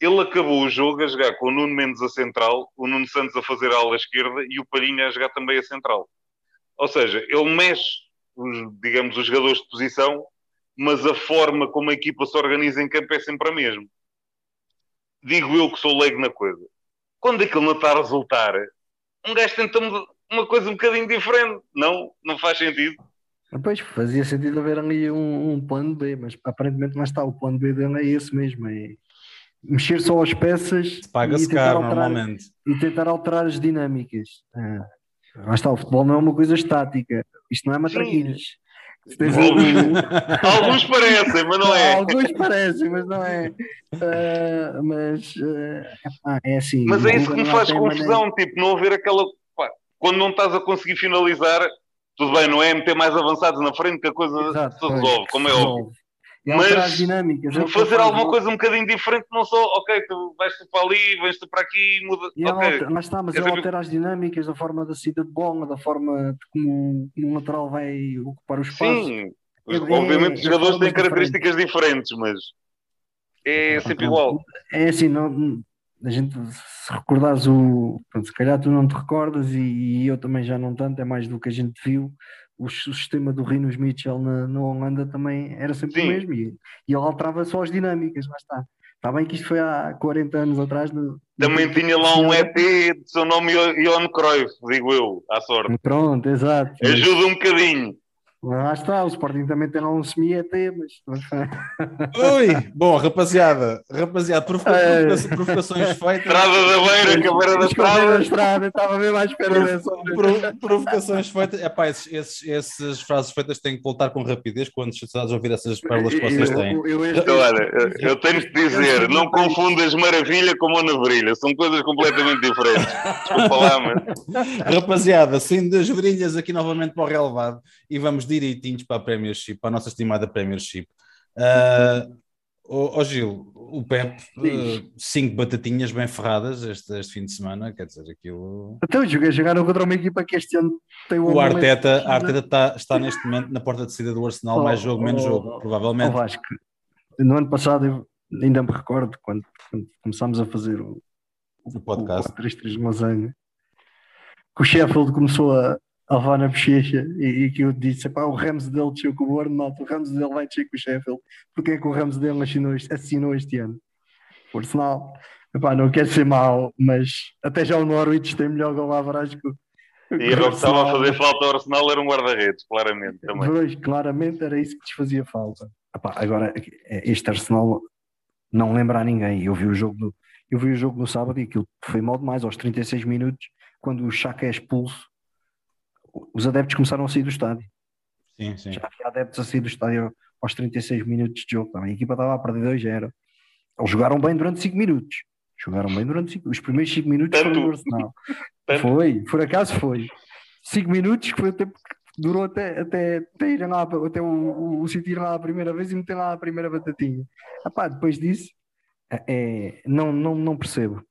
Ele acabou o jogo a jogar com o Nuno Mendes a central, o Nuno Santos a fazer a ala esquerda e o Palhinha a jogar também a central. Ou seja, ele mexe, os, digamos, os jogadores de posição, mas a forma como a equipa se organiza em campo é sempre a mesma. Digo eu que sou leigo na coisa. Quando aquilo não está a resultar, um gajo tenta uma coisa um bocadinho diferente. Não, não faz sentido. Pois, fazia sentido haver ali um, um, plano B, mas aparentemente lá está, o plano B dele é esse mesmo, é mexer só as peças Paga-se caro alterar. E tentar alterar as dinâmicas. Ah, lá está, o futebol não é uma coisa estática, isto não é matraquilhos. Alguns parecem, mas não é. Alguns parecem, mas não é. Uh, mas uh, é assim. Mas é isso que me faz confusão, maneira... tipo, não haver aquela. Pá, quando não estás a conseguir finalizar, tudo bem, não é meter mais avançados na frente que a coisa Exato, se resolve, como é óbvio. Mas dinâmicas, é fazer alguma coisa um bocadinho diferente, não só, ok, tu vais tu para ali, vais tu para aqui, muda. E okay. altera, mas está, mas ele altera as dinâmicas da forma da saída de bola, da forma como o lateral vai ocupar o espaço. Sim, é, obviamente os jogadores têm características diferentes, mas é sempre igual. É assim, não, a gente, se recordares o. Pronto, se calhar tu não te recordas e, e, eu também já não tanto, é mais do que a gente viu. O, o sistema do Rinos Mitchell na, na Holanda também era sempre Sim. o mesmo e, e ele alterava só as dinâmicas, mas está. Está bem que isto foi há 40 anos atrás. No, também no... tinha lá um EP de seu nome Ion Cruyff, digo eu, à sorte. Pronto, exato. Ajuda um bocadinho. Lá está, o Sporting também tem lá um semi-ET, mas. Ui, bom, rapaziada, rapaziada, provocações, é. provocações feitas. Estrada da beira, caveira da estrada. da estrada, estava mesmo à espera dessa. Provocações feitas, é pá, esses, esses, essas frases feitas têm que voltar com rapidez quando estás a ouvir essas pérolas que vocês têm. Eu, eu, eu, Olha, eu tenho de dizer, não confundas maravilha com Ana Virilha, são coisas completamente diferentes. Desculpa lá, mas. Rapaziada, saindo das virilhas aqui novamente para o relevado e vamos direitinhos para a Premiership, para a nossa estimada Premiership. Uh, oh, oh Gil, o Pep, uh, cinco batatinhas bem ferradas este, este, fim de semana, quer dizer, aquilo. Então, joguei, jogaram contra uma equipa que este ano tem o. O Arteta, a Arteta está, está neste momento na porta de saída do Arsenal, oh, mais jogo, menos oh, jogo, provavelmente. Oh, Vasco, no ano passado, eu ainda me recordo, quando, quando começámos a fazer o, o podcast. O 3-3 de Lasanha. Que o Sheffield começou a, a levar na bochecha e, e que eu disse: pá, o Ramos dele desceu com o Bournemouth, o Ramos dele vai descer com o Sheffield. Porque é que o Ramos dele assinou, assinou este ano? Por sinal, epá, não quero ser mau, mas até já o Norwich tem melhor gol average que o. E o que estava a fazer falta ao Arsenal era um guarda-redes, claramente. Também. Pois, claramente era isso que lhes fazia falta. Epá, agora, este Arsenal não lembra a ninguém. Eu vi o jogo no, eu vi o jogo no sábado e aquilo foi mal demais. Aos 36 minutos, quando o Chaka é expulso, os adeptos começaram a sair do estádio. Sim, sim. Já havia adeptos a sair do estádio aos 36 minutos de jogo. A equipa estava a perder 2-0. Eles jogaram bem durante 5 minutos. Jogaram bem durante cinco, os primeiros 5 minutos Tanto. foram do Arsenal. Foi, por acaso foi. 5 minutos que foi o tempo que durou até, até, até irem lá, até o, o, o City ir lá a primeira vez e meter lá a primeira batatinha. Epá, depois disso, é, é, não, não, não percebo.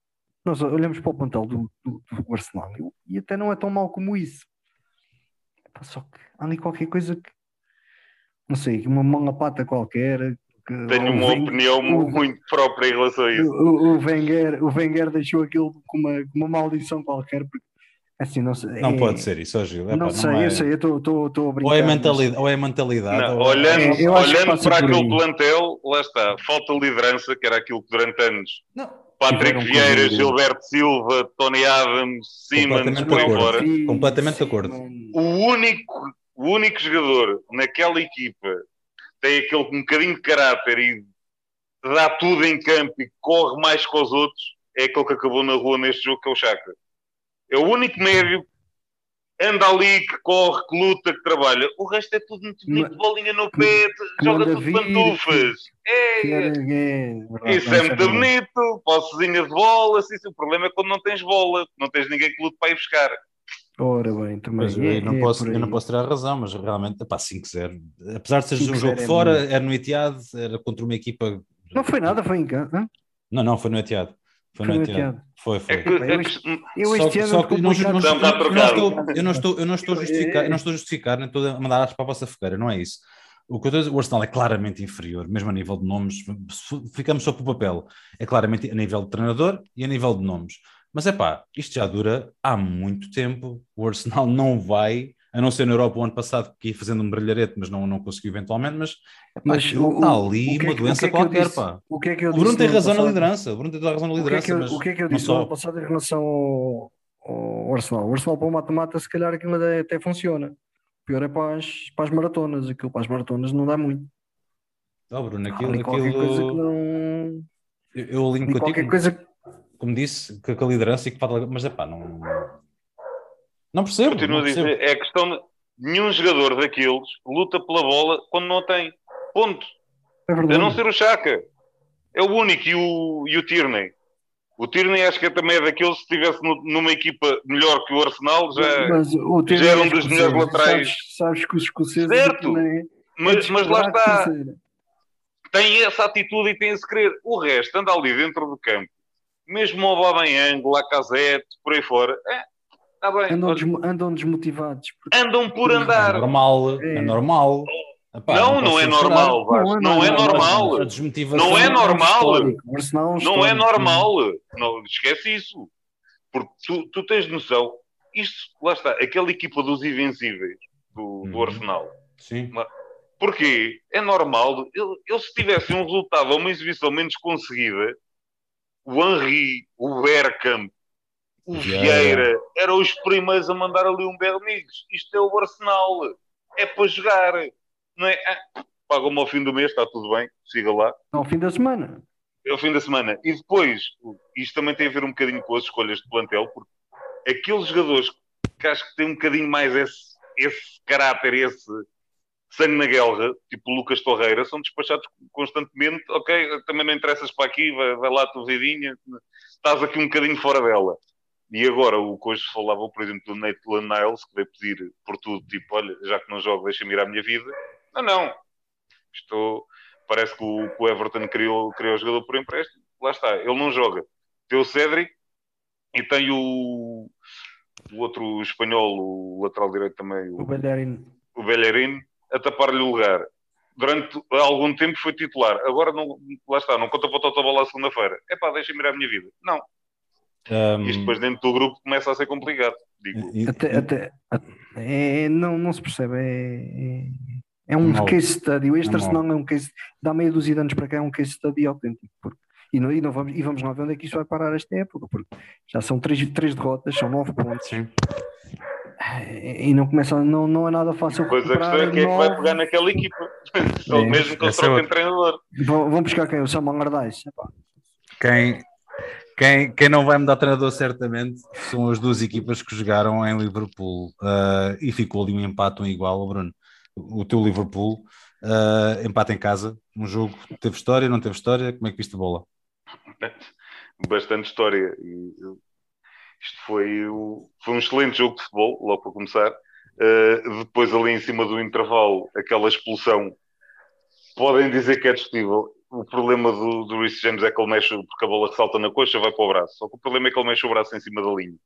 Nós olhamos para o plantel do, do, do Arsenal e, e até não é tão mau como isso. Só que há ali qualquer coisa que não sei, uma mão na pata qualquer. Que, Tenho uma Wenger- opinião o- muito própria em relação a isso. o, o Wenger, o Wenger deixou aquilo com uma, uma maldição qualquer, porque assim, não sei. Não é- pode ser isso, ó Gil. Epá, Não, sei, é- eu sei, eu estou a brincar. Ou é, mentalidade, ou é mentalidade. Não, ou- olhando É, acho que olhando para aquele plantel, lá está, falta liderança, que era aquilo que durante anos Não, Patrick Vieira, com- Gilberto Silva, Tony Adams, Simmons, Completamente por. Sim, completamente de acordo. O único, o único jogador naquela equipa que tem aquele um bocadinho de caráter e dá tudo em campo e corre mais que os outros é aquele que acabou na rua neste jogo, que é o Chaka. É o único médio anda ali, que corre, que luta, que trabalha. O resto é tudo muito bonito, bolinha no pé, que joga tudo vir, pantufas. É, é, verdade, isso é muito bonito, possezinha de bola, assim, o problema é quando não tens bola, não tens ninguém que lute para ir buscar. Ora bem, também. Mas eu, é- não é posso, eu não posso ter a razão, mas realmente, pá, 5-0. Apesar de ser um 5-0 jogo é fora, muito. era no Etihad, era contra uma equipa. Não foi nada, foi em casa. Não, não, foi no Etihad. Foi, Foi no no Etihad. Etihad. Foi, foi. É que, Eu é este- que- Eu Só este que- ano só que não- não- Não, eu não estou- eu não estou- eu não estou a justificar, eu não estou a justificar, nem estou a mandar para a vossa fogueira, não é isso. O que eu estou a dizer, o Arsenal é claramente inferior, mesmo a nível de nomes, ficamos só para o papel, é claramente a nível de treinador e a nível de nomes. Mas é pá, isto já dura há muito tempo. O Arsenal não vai, a não ser na Europa o ano passado, que ia fazendo um brilharete, mas não, não conseguiu eventualmente. Mas, Mas aquilo o- está ali é uma doença é eu qualquer, disse? pá. O que é que eu O Bruno tem razão na passado? liderança. O Bruno tem razão na O que, é liderança. que eu, mas o que é que eu não disse no ano passado em relação ao, ao Arsenal? O Arsenal para o mata-mata, se calhar aquilo até, funciona. O pior é para as, para as maratonas. Aquilo para as maratonas não dá muito. Oh, Bruno, aquilo, ali qualquer coisa que aquilo... não. Eu, eu alinho ali contigo, qualquer coisa como disse, que com a liderança e que falta. Mas é pá, não. Não percebo. Continuo não a dizer, é questão de nenhum jogador daqueles luta pela bola quando não a tem. Ponto. É A verdade. não ser o Chaka. É o único e o, e o Tierney. O Tierney acho que também é daqueles que estivesse nu- numa equipa melhor que o Arsenal, já. Mas o já era um dos melhores laterais. Sabes, sabes que os escoceses. Certo. é- Mas, é mas lá está. Tem essa atitude e tem esse querer. O resto anda ali dentro do campo. Mesmo o Aubameyang, Lacazette, por aí fora. É, está bem. Andam, desmo- andam desmotivados. porque- andam por É andar. normal, é É. normal. Epá, Não, não posso é normal, Vasco. Não é normal. A desmotivação. Não é normal. histórico. O Arsenal é um Não é normal. Não, esquece isso. Porque tu, tu tens noção. Isto, lá está, aquela equipa dos invencíveis do, do Uhum. Arsenal. Sim. Porquê? É normal. Ele- Eles se tivessem um resultado ou uma exibição menos conseguida, o Henry, o Bergkamp, o Vieira. Eram os primeiros a mandar ali um belo amigos. Isto é o Arsenal. É para jogar. Não é? Ah, Pagam-me ao fim do mês, está tudo bem, siga lá. Ao fim da semana. É o fim da semana. E depois, isto também tem a ver um bocadinho com as escolhas de plantel, porque aqueles jogadores que acho que têm um bocadinho mais esse, esse caráter, esse sangue na guerra, tipo o Lucas Torreira, são despachados constantemente. Ok, também não interessas para aqui, vai, vai lá a tua vidinha, estás aqui um bocadinho fora dela. E agora, o que hoje falava, por exemplo, do Nathan Niles, que veio pedir por tudo, tipo, olha, já que não jogo, deixa-me ir à minha vida. Não, não. Estou... Parece que o, que o Everton criou, criou o jogador por empréstimo. Lá está, ele não joga. Tem o Cedric e tem o, o outro espanhol, o lateral direito também, O o, Bellerin. o Bellerin, a tapar-lhe o lugar. Durante algum tempo foi titular. Agora, não, lá está, não conta para o Totobola à segunda-feira. É pá, deixa-me ir à minha vida. Não. Um... Isto depois dentro do grupo começa a ser complicado. Digo. Até, até, é, não, não se percebe. É, é, é um Mal. case study. Este é Arsenal é um case. Dá meia dúzia de anos para cá, é um case study autêntico. Porque, e, não, e, não vamos, e vamos lá ver onde é que isto vai parar esta época. Porque já são três, três derrotas, são nove pontos. Sim. E não começa, não, não é nada fácil. Pois a questão é quem é que vai pegar naquela equipa, ou é, mesmo que o é treinador. Vão, vão buscar quem? O Samuel Ardais. Quem, quem, quem não vai mudar treinador certamente são as duas equipas que jogaram em Liverpool uh, e ficou ali um empate um igual, Bruno. O teu Liverpool, uh, empate em casa, um jogo teve história, não teve história, como é que viste a bola? Bastante história. Isto foi, foi um excelente jogo de futebol, logo para começar. Uh, depois, ali em cima do intervalo, aquela expulsão, podem dizer que é discutível o problema do, do Rhys James é que ele mexe, porque a bola salta na coxa, vai para o braço. Só que o problema é que ele mexe o braço em cima da linha.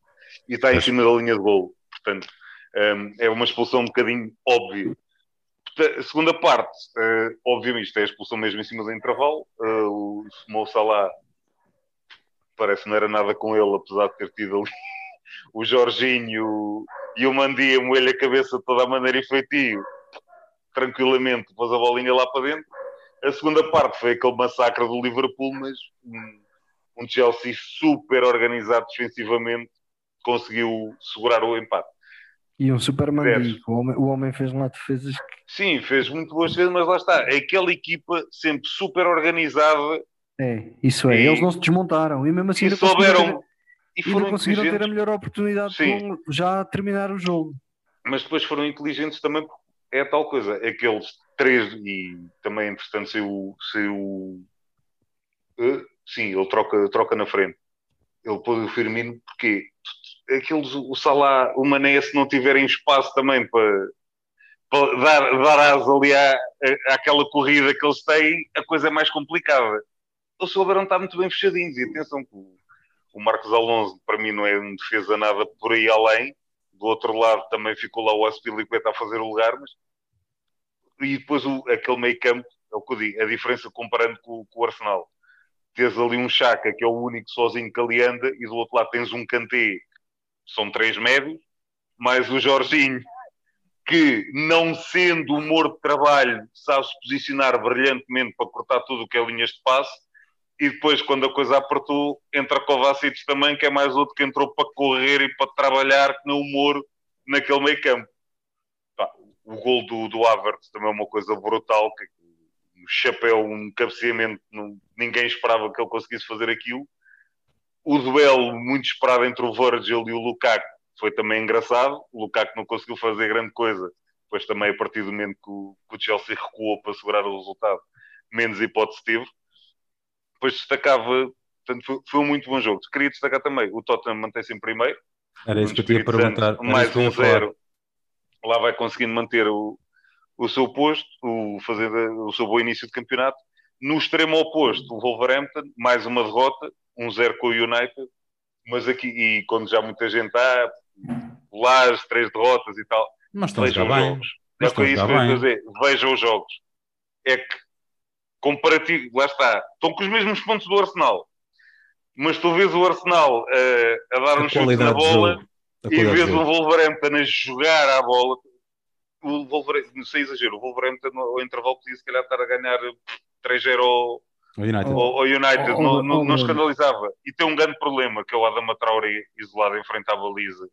E está em cima da linha de gol. Portanto, um, é uma expulsão um bocadinho óbvia. A segunda parte, uh, obviamente, é a expulsão mesmo em cima do intervalo. Uh, o Mo Salah parece que não era nada com ele, apesar de ter tido ali o Jorginho e o Mandia moelho a cabeça de toda a maneira e feitio. Tranquilamente, pôs a bolinha lá para dentro a segunda parte foi aquele massacre do Liverpool, mas um, um Chelsea super organizado defensivamente conseguiu segurar o empate. E um super o homem, o homem fez lá defesas que... Sim, fez muito boas defesas, mas lá está, aquela equipa sempre super organizada. É, isso é, e, eles não se desmontaram. E mesmo assim e souberam, ter, e foram conseguiram ter a melhor oportunidade de já terminar o jogo. Mas depois foram inteligentes também, é tal coisa, aqueles três, e também entretanto saiu, saiu uh, sim, ele troca, troca na frente. Ele pôs o Firmino porque aqueles, o Salah, o Mané, se não tiverem espaço também para, para dar, dar asa ali à, àquela corrida que eles têm, a coisa é mais complicada. Eles souberam estar muito bem fechadinhos. E atenção que o, o Marcos Alonso, para mim, não é um defesa nada por aí além. Do outro lado também ficou lá o Aspilicueta a fazer o lugar, mas e depois o, aquele meio campo, é o que eu digo, a diferença comparando com, com o Arsenal. Tens ali um Chaka, que é o único sozinho que ali anda, e do outro lado tens um Kanté, são três médios, mais o Jorginho, que, não sendo um morto de trabalho, sabe se posicionar brilhantemente para cortar tudo o que é linhas de passe, e depois, quando a coisa apertou, entra Kovacic também, que é mais outro que entrou para correr e para trabalhar, que não o naquele meio campo o gol do, do Havertz também é uma coisa brutal, que o chapéu, um cabeceamento, não, ninguém esperava que ele conseguisse fazer aquilo. O duelo muito esperado entre o Virgil e o Lukaku foi também engraçado. O Lukaku não conseguiu fazer grande coisa, depois também a partir do momento que o, que o Chelsea recuou para segurar o resultado, menos hipótese teve. Depois destacava, portanto, foi, foi um muito bom jogo. Queria destacar também, o Tottenham mantém-se em primeiro. Era isso que eu tinha perguntar. Mais um zero lá vai conseguindo manter o, o seu posto, o, fazer o seu bom início de campeonato. No extremo oposto, o Wolverhampton, mais uma derrota, um zero com o United, mas aqui, e quando já muita gente está, lá as três derrotas e tal, mas vejam os jogos. É que isso que eu dizer, vejam os jogos. É que, comparativo, lá está, estão com os mesmos pontos do Arsenal, mas tu vês o Arsenal uh, a dar um chute na bola e vês o Wolverhampton a jogar à bola. O Wolverhampton, sem exagero, o Wolverhampton ao intervalo podia se calhar estar a ganhar 3-0 ao United, ao, ao United. Oh, não, não, não escandalizava. E tem um grande problema que é o Adama Traoré isolado em frente à baliza.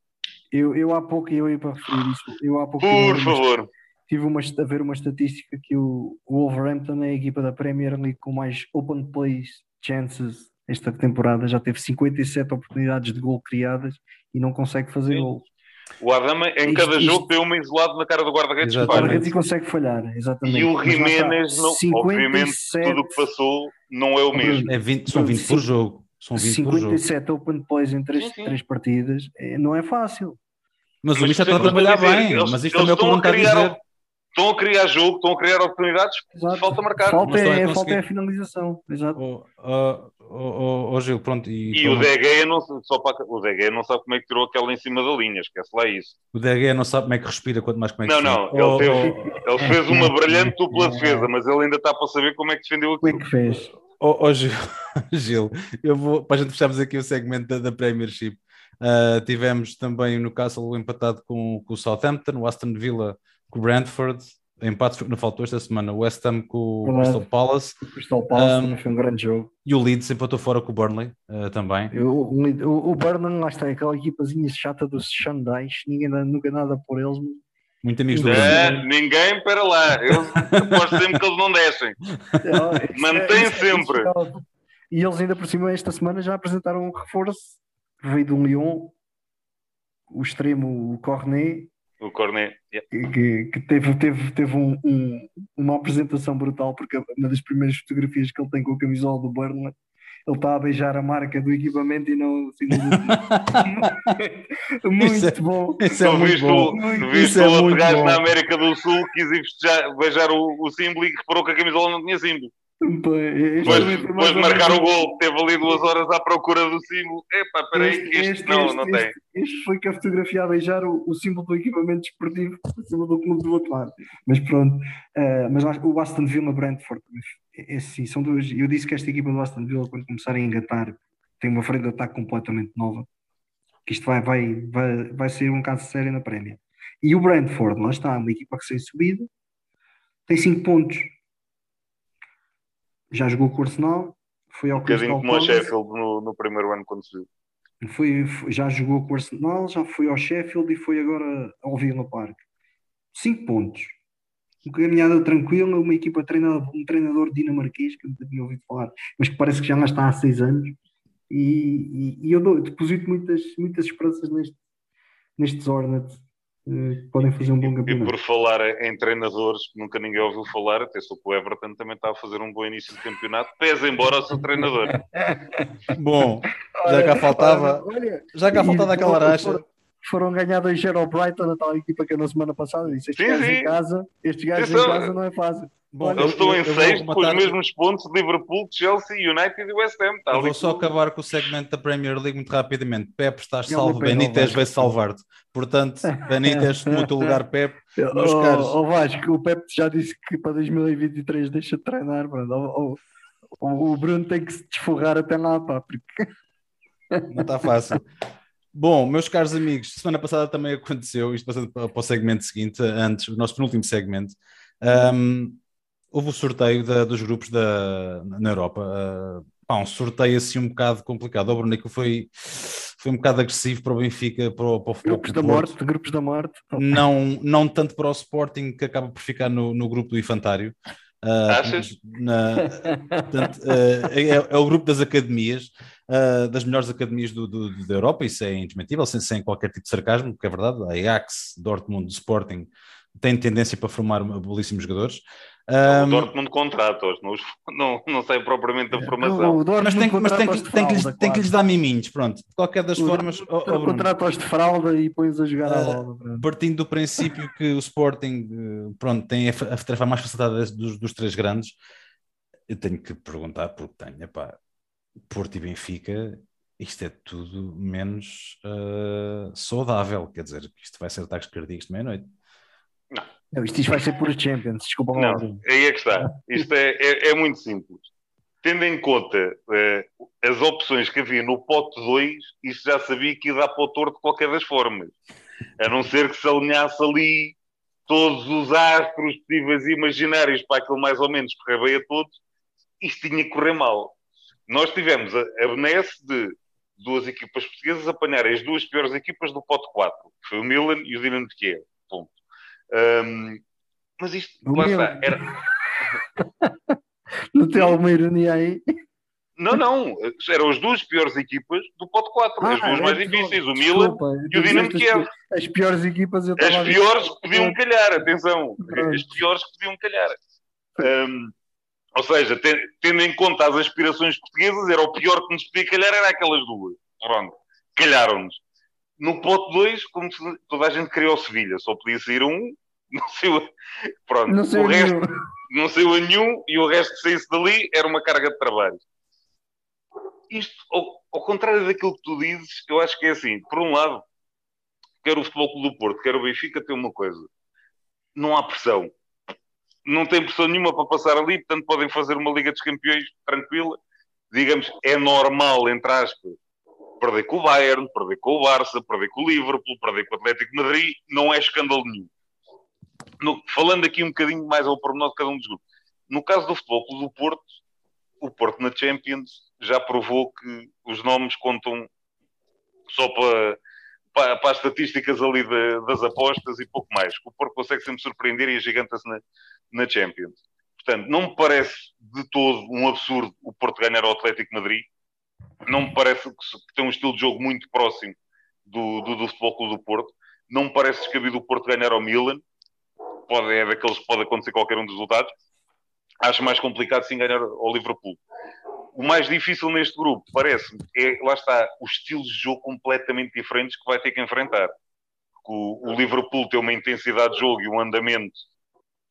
Eu, eu há pouco, eu ia para referir isso. Eu há pouco Por favor. tive uma, a ver uma estatística que o, o Wolverhampton é a equipa da Premier League com mais open plays chances esta temporada. Já teve 57 oportunidades de gol criadas e não consegue fazer gol. O Adama em isto, cada jogo tem uma isolado na cara do guarda-redes e consegue falhar, exatamente. E o Jiménez, não, 57... obviamente, tudo o que passou não é o mesmo. É 20, são 20 por jogo. São 20 57 por jogo. open plays em 3, três partidas é, não é fácil. Mas, mas o Mister está a trabalhar bem, eles, mas isto também é o que eu a dizer. Estão a criar jogo, estão a criar oportunidades, Exato. falta marcar. Falta, é, falta é a finalização. Exato. Oh, uh, oh, oh, Gil, pronto. E, e o DG não, só para, o DG não sabe como é que tirou aquela em cima da linha, esquece lá isso. O DG não sabe como é que respira, quanto mais como é que Não, não, ele, oh, teve, ele fez uma brilhante dupla defesa, mas ele ainda está para saber como é que defendeu aquilo. Como é que fez? Oh, oh, Gil, eu vou, para a gente fecharmos aqui o segmento da, da Premiership, uh, tivemos também o Newcastle empatado com, com o Southampton, o Aston Villa com o Brentford, empate não faltou esta semana, o West Ham com o Crystal Palace. O Crystal Palace um, foi um grande jogo. E o Leeds empatou fora com o Burnley uh, também. O, o, o Burnley, lá está, aquela equipazinha chata dos Xandais, ninguém nunca nada por eles, muito amigos do é, Ninguém, para lá. Eu aposto sempre que eles não descem. É, Mantém é, sempre. e eles ainda por cima esta semana já apresentaram um reforço. Veio do Lyon, o extremo o Cornet. O Cornet, yeah. que, que, teve, teve, teve um, um, uma apresentação brutal, porque uma das primeiras fotografias que ele tem com a camisola do Burnley ele está a beijar a marca do equipamento e não assim, muito isso é, bom. Isso é muito bom. Visto é outro gajo na América do Sul quis beijar, beijar o, o símbolo e reparou que a camisola não tinha símbolo. Depois, depois de marcar o gol, teve ali duas horas à procura do símbolo. Epá, peraí, este, este, este não, este, não tem. Este, foi que a fotografia a beijar o, o, símbolo do equipamento desportivo acima do clube do outro lado. Mas pronto, uh, mas o Aston Villa Brentford, é, é assim, são duas. Eu disse que esta equipa do Aston Villa, quando começarem a engatar, tem uma frente de ataque completamente nova. Que isto vai, vai, vai, vai ser um caso sério na prémia. E o Brentford, lá está, uma equipa que sem subida, tem 5 pontos já jogou com o Arsenal, foi ao um bocadinho como o Sheffield no, no, primeiro ano quando subiu. Foi, já jogou com o Arsenal, já foi ao Sheffield e foi agora ao Villa Park. Cinco pontos. Uma caminhada tranquila, uma equipa treinada por um treinador dinamarquês que eu nunca tinha ouvido falar, mas que parece que já lá está há seis anos. E, e, e eu deposito muitas, muitas esperanças neste, nestes Hornets eh, podem fazer um bom campeonato. E por falar em treinadores que nunca ninguém ouviu falar, até sou que o Everton também está a fazer um bom início de campeonato, pese embora o seu treinador. bom, já cá faltava, já cá faltava aquela racha. Foram ganhar 2-0 ao Brighton, a tal equipa que eu na semana passada disse: estes gajos em casa, estes gajos em casa não é fácil. Bom, Eles estão em sexto com os mesmos pontos de Liverpool, Chelsea, United e West Ham. Tá vou só acabar com o segmento da Premier League muito rapidamente. Pep, estás salvo, Benítez vai salvar-te. Portanto, Benítez, no teu lugar, Pep, meus oh, caros. O oh, Vasco, o Pep já disse que para 2023 deixa de treinar, mano. O, o Bruno tem que se desforrar até lá, pá, porque... Não está fácil. Bom, meus caros amigos, semana passada também aconteceu, isto passando para o segmento seguinte, antes, o nosso penúltimo segmento. Um, houve o sorteio da, dos grupos da, na Europa. Uh, pá, um sorteio assim um bocado complicado. O Brunico foi, foi um bocado agressivo para o Benfica, para o, para o Grupos da morte, grupos da morte. Não, não tanto para o Sporting, que acaba por ficar no, no grupo do Infantário. Uh, Achas? Na, portanto, uh, é, é, o grupo das academias, uh, das melhores academias do, do, da Europa, isso é indesmentível, sem, sem qualquer tipo de sarcasmo, porque é verdade, a Ajax, Dortmund, Sporting, tem tendência para formar belíssimos jogadores. Um, o Dortmund contrata-os, não, não, não sei propriamente da formação. O mas tem, mas tem, que, tem, que lhes, tem que lhes dar miminhos, pronto. De qualquer das o formas. Oh, oh, contrata-os de fralda e pões a jogar uh, a bola. Pronto. Partindo do princípio que o Sporting eh, pronto, tem a, a tarefa mais facilitada dos, dos três grandes, eu tenho que perguntar, porque tenho, epá, Porto e Benfica, isto é tudo menos uh, saudável. Quer dizer, que isto vai ser ataques cardíacos de meia-noite. Não. Isto, isto vai ser por Champions, desculpa Não, aí é que está. Isto é, é, é muito simples. Tendo em conta uh, as opções que havia no pote 2, isto já sabia que ia dar para o torto de qualquer das formas. A não ser que se alinhasse ali todos os astros possíveis e imaginários para aquilo mais ou menos correr bem a todos, isto tinha que correr mal. Nós tivemos a, a benesse de duas equipas portuguesas apanharem as duas piores equipas do pote 4, que foi o Milan e o Dinamo de Kiev. Ponto. Um, mas isto, lá está, era... Não tem alguma ironia aí? Não, não, eram as duas piores equipas do pote 4, ah, as duas é mais difíceis, o Milan e o Dinamo Kiev. As piores equipas eu As piores que podiam calhar, atenção, as piores que podiam calhar. Um, ou seja, tendo em conta as aspirações portuguesas, era o pior que nos podia calhar, era aquelas duas. Pronto, calharam-nos. No pote 2, como toda a gente criou Sevilha, só podia sair um, não saiu, pronto, não o resto nenhum. não saiu a nenhum e o resto saísse dali era uma carga de trabalho. Isto, ao, ao, contrário daquilo que tu dizes, eu acho que é assim, por um lado, quer o Futebol Clube do Porto, quer o Benfica, tem uma coisa, não há pressão. não tem pressão nenhuma para passar ali, portanto podem fazer uma Liga dos Campeões tranquila. Digamos, é normal, entre aspas, perder com o Bayern, perder com o Barça, perder com o Liverpool, perder com o Atlético de Madrid, não é escândalo nenhum. No, falando aqui um bocadinho mais ao pormenor de cada um dos grupos. No caso do Futebol Clube do Porto, o Porto na Champions já provou que os nomes contam só para, para, para as estatísticas ali das apostas e pouco mais. O Porto consegue sempre surpreender e agiganta-se na, na Champions. Portanto, não me parece de todo um absurdo o Porto ganhar ao Atlético Madrid. Não me parece que, que tem um estilo de jogo muito próximo do, do, do Futebol Clube do Porto. Não me parece descabido o Porto ganhar ao Milan. Pode, é daqueles que pode acontecer qualquer um dos resultados. Acho mais complicado sim ganhar ao Liverpool. O mais difícil neste grupo, parece-me, é, lá está, os estilos de jogo completamente diferentes que vai ter que enfrentar. O, o Liverpool tem uma intensidade de jogo e um andamento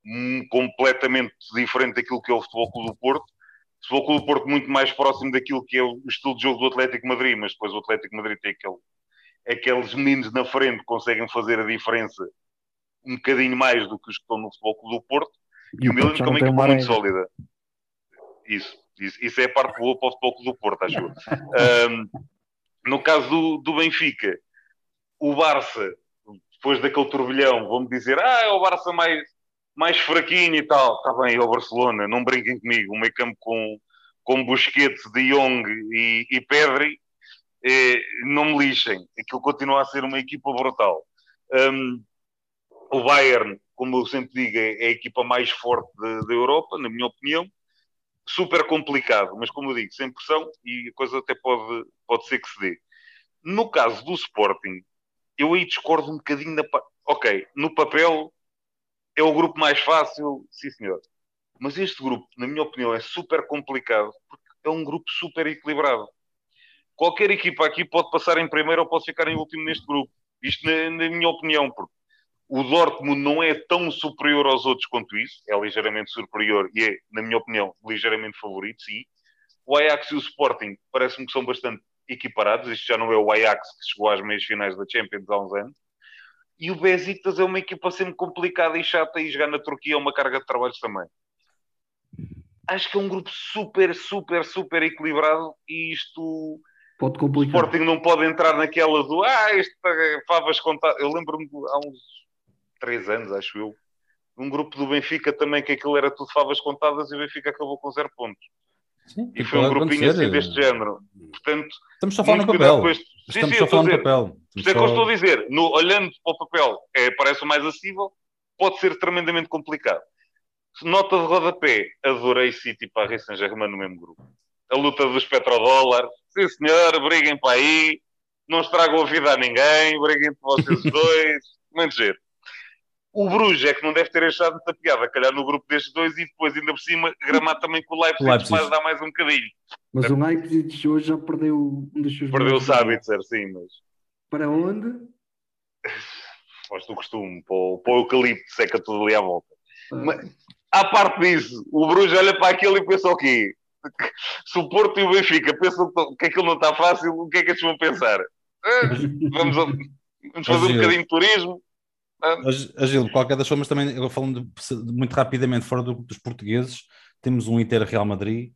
hum, completamente diferente daquilo que é o Futebol Clube do Porto. O Futebol Clube do Porto muito mais próximo daquilo que é o estilo de jogo do Atlético Madrid, mas depois o Atlético Madrid tem aquele, aqueles meninos na frente que conseguem fazer a diferença um bocadinho mais do que os que estão no Futebol Clube do Porto. E, e o Milan, é que muito sólida. Isso, isso, isso, é a parte boa para o Futebol Clube do Porto, acho um, no caso do, do Benfica, o Barça, depois daquele turbilhão, vão-me dizer, ah, é o Barça mais, mais fraquinho e tal. Está bem, é o Barcelona, não brinquem comigo. O meio campo com, com Busquets, De Jong e, e Pedri, é, não me lixem. Aquilo continua a ser uma equipa brutal. Um, o Bayern, como eu sempre digo, é, é a equipa mais forte da Europa, na minha opinião. Super complicado, mas como eu digo, sem pressão e a coisa até pode, pode ser que se dê. No caso do Sporting, eu aí discordo um bocadinho da. Ok, no papel é o grupo mais fácil, sim senhor. Mas este grupo, na minha opinião, é super complicado porque é um grupo super equilibrado. Qualquer equipa aqui pode passar em primeiro ou pode ficar em último neste grupo. Isto na, na minha opinião, porque o Dortmund não é tão superior aos outros quanto isso, é ligeiramente superior e é, na minha opinião, ligeiramente favorito, sim. O Ajax e o Sporting parece-me que são bastante equiparados. Isto já não é o Ajax que chegou às meias finais da Champions há uns anos. E o Besiktas é uma equipa sempre complicada e chata e jogar na Turquia é uma carga de trabalhos também. Acho que é um grupo super, super, super equilibrado e isto pode complicar. O Sporting não pode entrar naquela do ah, isto é favas contadas. Eu lembro-me há uns três anos, acho eu, um grupo do Benfica também que aquilo era tudo favas contadas e o Benfica acabou com zero pontos. Sim, e foi um grupinho assim deste género. Portanto, estamos só falando no papel. Estamos só falando no papel. Isto é que eu estou a dizer. No, olhando para o papel, é, parece o mais acessível, pode ser tremendamente complicado. Nota de rodapé, adorei City para Paris Saint-Germain no mesmo grupo. A luta dos petrodólares, sim senhor, briguem para aí, não estragam a vida a ninguém, briguem para vocês dois, muito jeito. O Bruges é que não deve ter achado muita piada, calhar no grupo destes dois e depois ainda por cima gramar também com o Leipzig, Leipzig. mas dá mais um bocadinho. Mas o Leipzig hoje já perdeu um dos seus Perdeu o Sabitzer, sim, mas... Para onde? Faz do costume, para o, para o eucalipto, seca tudo ali à volta. Ah. Mas, à parte disso, o Bruges olha para aquilo e pensa o quê? Se o Porto e o Benfica pensam que aquilo não está fácil, o que é que eles vão pensar? Ah, vamos, vamos fazer um bocadinho de turismo Agil, de qualquer das formas, também, eu falando muito rapidamente fora do, dos portugueses, temos um Inter Real Madrid,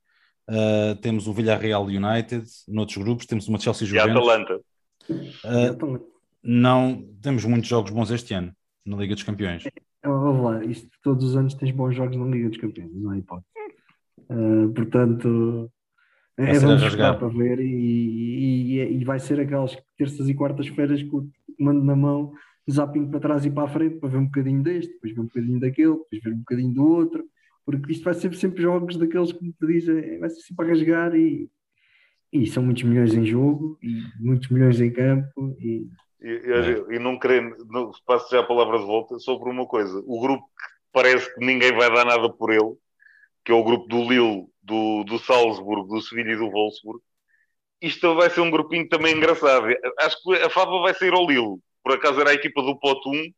uh, temos o Villarreal United, noutros grupos, temos uma Chelsea Juventus. E Atalanta. Uh, não, temos muitos jogos bons este ano na Liga dos Campeões. Vamos lá, isto, todos os anos tens bons jogos na Liga dos Campeões, não há hipótese. Uh, portanto, é, vamos esperar para ver e, e, e, vai ser aquelas terças e quartas-feiras com o mando na mão zapping para trás e para a frente para ver um bocadinho deste, depois ver um bocadinho daquele, depois ver um bocadinho do outro, porque isto vai ser sempre jogos daqueles que te dizem, vai ser sempre a rasgar e, e são muitos milhões em jogo e muitos milhões em campo e, e, e, e não querendo, não, passo já a palavra de volta sobre uma coisa, o grupo que parece que ninguém vai dar nada por ele, que é o grupo do Lille, do, do Salzburgo, do Sevilha e do Wolfsburg, isto vai ser um grupinho também engraçado. Acho que a Fábio vai sair ao Lille, por acaso era a equipa do Pote 1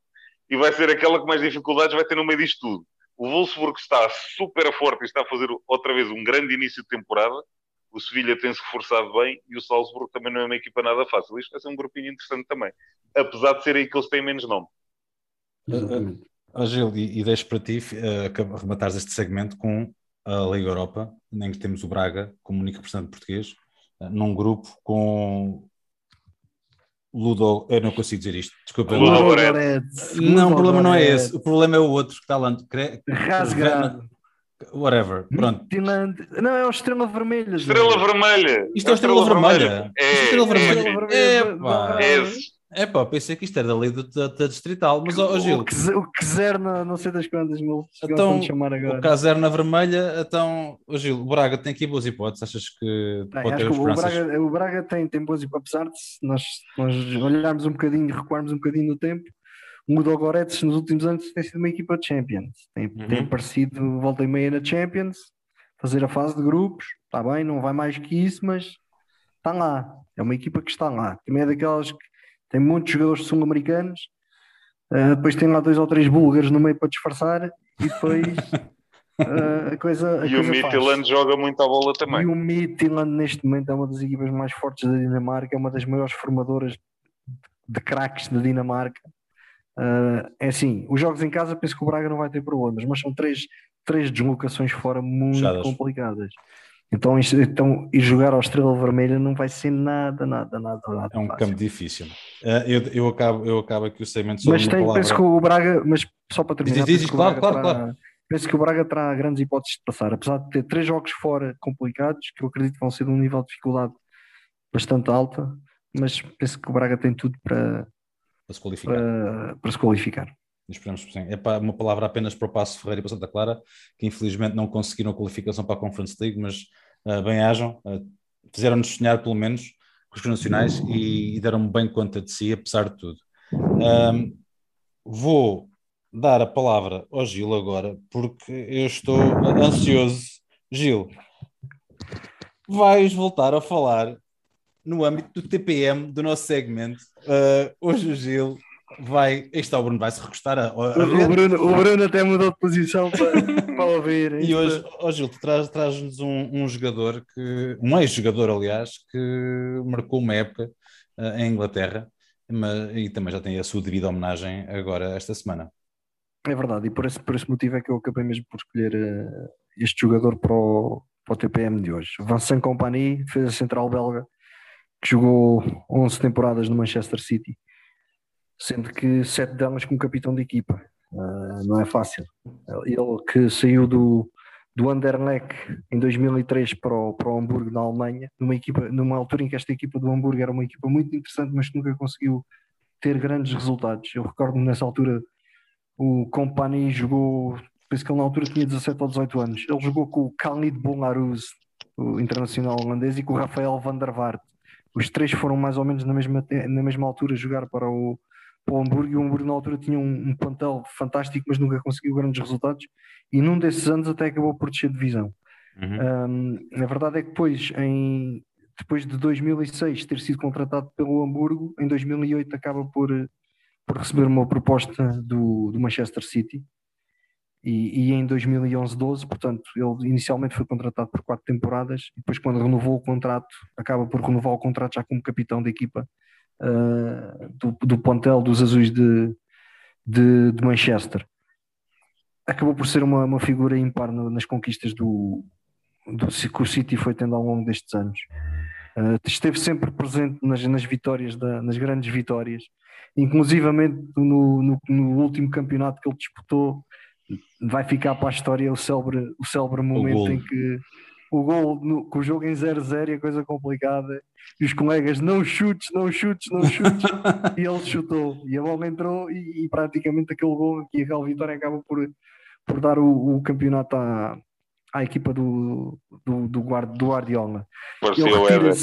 e vai ser aquela que mais dificuldades vai ter no meio disto tudo. O Wolfsburg está super forte e está a fazer outra vez um grande início de temporada. O Sevilha tem-se reforçado bem e o Salzburgo também não é uma equipa nada fácil. Isto vai ser um grupinho interessante também, apesar de ser aí que eles têm menos nome. Exatamente. Oh, Gil, e, e deixo para ti uh, rematares este segmento com a Liga Europa, em que temos o Braga como único representante português, uh, num grupo com Ludo, eu não consigo dizer isto, desculpa. Ludo Não, o problema não é esse, o problema é o outro que está lá. Rasgado. Whatever, pronto. Não, é o Estrela Vermelha. Estrela Vermelha. Isto é, é Estrela, Vermelha. É, Estrela Vermelha. É, é, é, é pá, pensei que isto era da lei da, da Distrital, mas ó oh, Gil. O que, o que zero na, não sei das quantas mil então, chamar agora. O que zero na vermelha, então, oh, Gil, o Braga tem aqui boas hipóteses, achas que pode ter esperanças? O Braga, o Braga tem, tem boas hipóteses, apesar de nós, nós olharmos um bocadinho, recuarmos um bocadinho no tempo, o Goretz nos últimos anos tem sido uma equipa de Champions, tem, uhum. tem aparecido volta e meia na Champions, fazer a fase de grupos, está bem, não vai mais que isso, mas está lá, é uma equipa que está lá, também é daquelas que tem muitos jogadores sul-americanos, uh, depois tem lá dois ou três búlgaros no meio para disfarçar e depois uh, a coisa. A e coisa o Midtjylland joga muito a bola também. E o Midtjylland neste momento é uma das equipas mais fortes da Dinamarca, é uma das maiores formadoras de craques da Dinamarca. Uh, é assim, os jogos em casa penso que o Braga não vai ter problemas, mas são três, três deslocações fora muito Puxadas. complicadas. Então, então, e jogar ao Estrela Vermelha não vai ser nada, nada, nada. nada é um fácil. campo difícil. Uh, eu, eu, acabo, eu acabo aqui o segmento só Mas tem, palavra. penso que o Braga, mas só para terminar, diz, diz, claro, claro, terá, claro. penso que o Braga terá grandes hipóteses de passar, apesar de ter três jogos fora complicados, que eu acredito que vão ser de um nível de dificuldade bastante alta, mas penso que o Braga tem tudo para, para se qualificar. Para, para se qualificar. Esperamos que sim. É uma palavra apenas para o Passo Ferreira e para Santa Clara, que infelizmente não conseguiram a qualificação para a Conference League, mas uh, bem-ajam, uh, fizeram-nos sonhar pelo menos com os nacionais e, e deram-me bem conta de si, apesar de tudo. Um, vou dar a palavra ao Gil agora, porque eu estou ansioso. Gil, vais voltar a falar no âmbito do TPM do nosso segmento. Uh, hoje o Gil vai. Este é o Bruno, vai se recostar a. a o, Bruno, o Bruno até mudou de posição para, para ouvir. E hoje, oh Gil, traz, traz-nos um, um jogador que. um ex-jogador, aliás, que marcou uma época uh, em Inglaterra mas, e também já tem a sua devida homenagem agora esta semana. É verdade, e por esse, por esse motivo é que eu acabei mesmo por escolher uh, este jogador para o, para o TPM de hoje. Vincent Compagnie, defesa central belga, que jogou 11 temporadas no Manchester City sendo que sete delas como capitão de equipa. Uh, não é fácil. Ele que saiu do, do Anderlecht em 2003 para o, para o Hamburgo, na Alemanha, numa, equipa, numa altura em que esta equipa do Hamburgo era uma equipa muito interessante, mas que nunca conseguiu ter grandes resultados. Eu recordo-me nessa altura o Company jogou, penso que ele na altura tinha 17 ou 18 anos. Ele jogou com o Khalid Bonlarus, o internacional holandês, e com o Rafael van der Vaart. Os três foram mais ou menos na mesma, na mesma altura jogar para o, para o Hamburgo e o Hamburgo na altura tinha um, um plantel fantástico, mas nunca conseguiu grandes resultados e num desses anos até acabou por descer de divisão. Uhum. Um, a verdade é que depois, em, depois de 2006 ter sido contratado pelo Hamburgo, em 2008 acaba por, por receber uma proposta do, do Manchester City e, e em 2011-12, portanto, ele inicialmente foi contratado por quatro temporadas e depois quando renovou o contrato, acaba por renovar o contrato já como capitão da equipa uh, do, do plantel dos azuis de, de, de, Manchester. Acabou por ser uma, uma figura ímpar no, nas conquistas do, do que o City foi tendo ao longo destes anos. Uh, esteve sempre presente nas, nas vitórias, da, nas grandes vitórias, inclusivamente no, no, no, último campeonato que ele disputou, vai ficar para a história o célebre, o célebre momento o em que o gol no, com o jogo em 0-0 e a coisa complicada e os colegas não chutes, não chutes, não chutes e ele chutou e a bola entrou e, e praticamente aquele gol e aquela vitória acaba por, por dar o, o campeonato à, à equipa do, do, do, guard, do Guardiola. Parecia o Éder.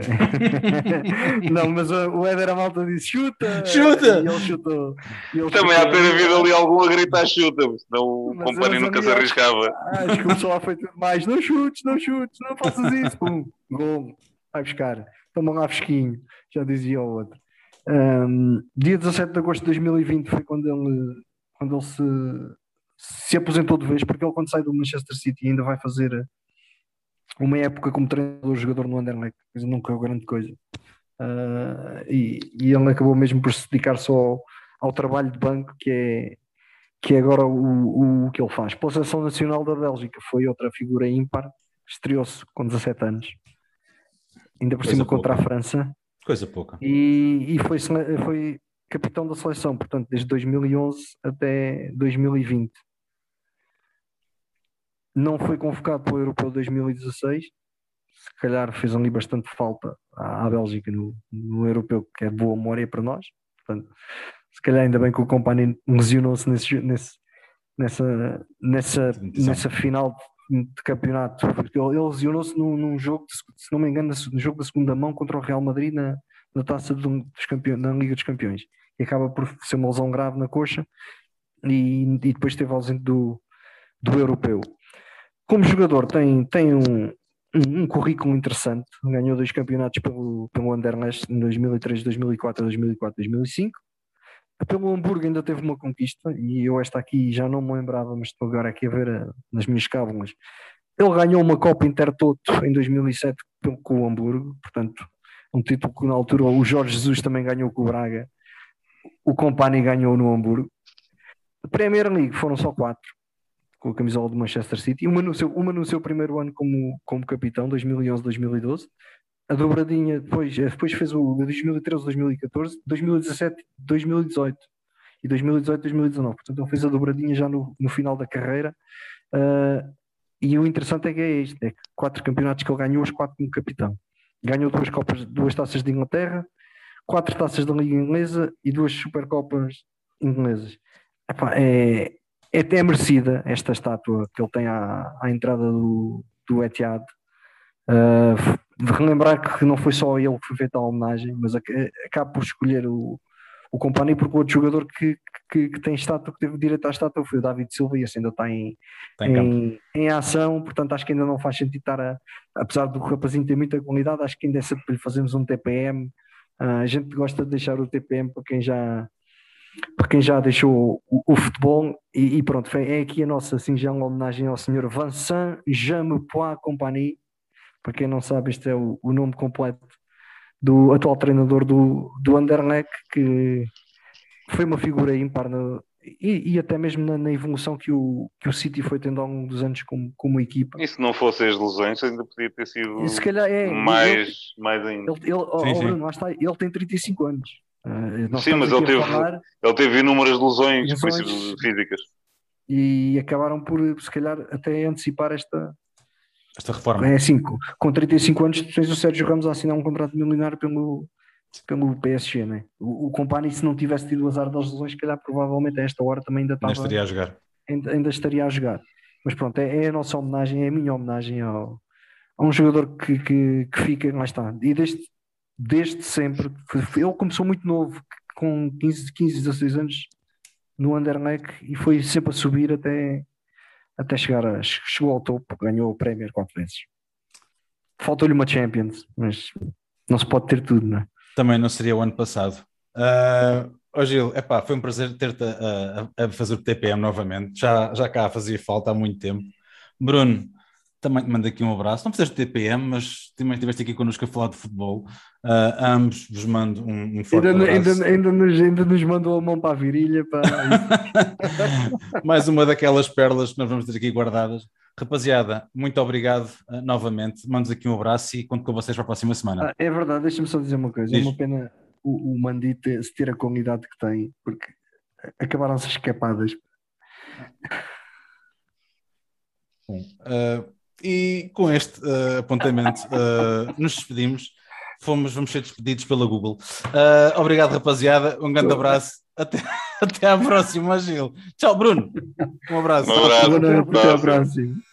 não, mas o Éder a malta disse chuta! Chuta! E ele chutou. E ele Também chutou. há ter havido ali algum a gritar chuta, senão o companheiro nunca se arriscava. Acho que começou a feito mais: não chutes, não chutes, não faças isso. Pum, gol, vai buscar. Toma lá fresquinho, já dizia o outro. Um, dia 17 de agosto de 2020 foi quando ele, quando ele se, se aposentou de vez, porque ele, quando sai do Manchester City, ainda vai fazer uma época como treinador jogador no Anderlecht, nunca é grande coisa. Uh, e, e, ele acabou mesmo por se dedicar só ao, ao, trabalho de banco, que é, que é agora o, o que ele faz. Pela seleção nacional da Bélgica foi outra figura ímpar, estreou-se com 17 anos, ainda por Coisa cima pouca. contra a França. Coisa pouca. E, e foi, foi capitão da seleção, portanto, desde 2011 até 2020. Não foi convocado para o Europeu 2016, se calhar fez ali bastante falta à, à Bélgica no, no Europeu, que é boa memória para nós. Portanto, se calhar ainda bem que o Company lesionou-se nesse, nesse, nessa, nessa, nessa final de campeonato, porque ele, ele lesionou-se num, num, jogo, se não me engano, no jogo da segunda mão contra o Real Madrid na, na taça dos campeões, na Liga dos Campeões. E acaba por ser uma lesão grave na coxa e, e depois esteve ausente do, do europeu. Como jogador, tem, tem um, um, um currículo interessante. Ganhou dois campeonatos pelo, pelo Anderlecht em 2003, 2004, 2004, 2005 pelo Hamburgo ainda teve uma conquista e eu esta aqui já não me lembrava, mas estou agora aqui a ver a, eh, nas minhas cábulas. Ele ganhou uma Copa Intertoto em 2007 com o Hamburgo, portanto, um título que na altura o Jorge Jesus também ganhou com o Braga, o Company ganhou no Hamburgo. Premier League foram só quatro, com a camisola do Manchester City, uma no seu, uma no seu primeiro ano como, como capitão, 2011-2012, a dobradinha depois, eh, depois fez o 2013, 2014, 2017, 2018 e 2018, 2019. Portanto, ele fez a dobradinha já no, no final da carreira. Uh, e o interessante é que é isto: é que quatro campeonatos que ele ganhou, os quatro como capitão. Ganhou duas copas, duas taças de Inglaterra, quatro taças da Liga Inglesa e duas supercopas inglesas. Epá, é, é até merecida esta estátua que ele tem à, à entrada do, do Etihad. Uh, de relembrar que não foi só ele que foi feita a homenagem, mas acaba por escolher o, o companheiro porque o outro jogador que, que, que, tem estátua, que teve direito à estátua foi o David Silva e esse ainda está em, está em, em, em, ação, portanto acho que ainda não faz sentido estar a, apesar do rapazinho ter muita qualidade, acho que ainda é sempre para lhe fazermos um TPM. Uh, ah, a gente gosta de deixar o TPM para quem já para quem já deixou o, o futebol e, e, pronto, é aqui a nossa singela homenagem ao senhor Vincent Jamepois Compagnie para quem não sabe, este é o, o nome completo do atual treinador do, do Anderlecht, que foi uma figura ímpar no, e, e, até mesmo na, na, evolução que o, que o City foi tendo ao longo dos anos como, como equipa. E se não fossem as lesões, ainda podia ter sido se calhar é, mais, ele, mais ainda. Ele, ele, sim, oh, sim. Bruno, está, ele tem 35 anos. Uh, sim, mas ele teve, falar, ele teve inúmeras lesões, lesões físicas. E acabaram por, se calhar, até antecipar esta, esta reforma. É assim, com 35 anos tens o Sérgio Ramos a assinar um contrato milionário pelo, pelo PSG, né? O, o Company, se não tivesse tido o azar das lesões, calhar provavelmente a esta hora também ainda estava. Ainda estaria a jogar. Ainda, ainda estaria a jogar. Mas pronto, é, é, a nossa homenagem, é a minha homenagem ao, a um jogador que, que, que fica, lá está. E desde, desde sempre, ele começou muito novo, com 15, 15 16 anos no Anderlecht e foi sempre a subir até, até chegar a, chegou ao topo, ganhou o Premier quatro vezes. Faltou-lhe uma Champions, mas não se pode ter tudo, não é? Também não seria o ano passado. Uh, oh Gil, epá, foi um prazer ter-te a, a, a, fazer o TPM novamente. Já, já cá fazia falta há muito tempo. Bruno, também te mando aqui um abraço. Não fizeste TPM, mas também estiveste aqui connosco a falar de futebol. Uh, ambos vos mando um, um forte ainda, abraço. Ainda, ainda, nos, ainda nos mandou a mão para a virilha. Para... Mais uma daquelas pérolas que nós vamos ter aqui guardadas. Rapaziada, muito obrigado uh, novamente. Mando aqui um abraço e conto com vocês para a próxima semana. Ah, é verdade, deixa-me só dizer uma coisa. Diz. É uma pena o, o Mandi ter, ter a qualidade que tem, porque acabaram-se escapadas. Bom, uh, e com este uh, apontamento uh, nos despedimos. Fomos, vamos ser despedidos pela Google. Uh, obrigado, rapaziada. Um grande abraço. Até, até à próxima, Gil. Tchau, Bruno. Um abraço. Um abraço. Até à próxima.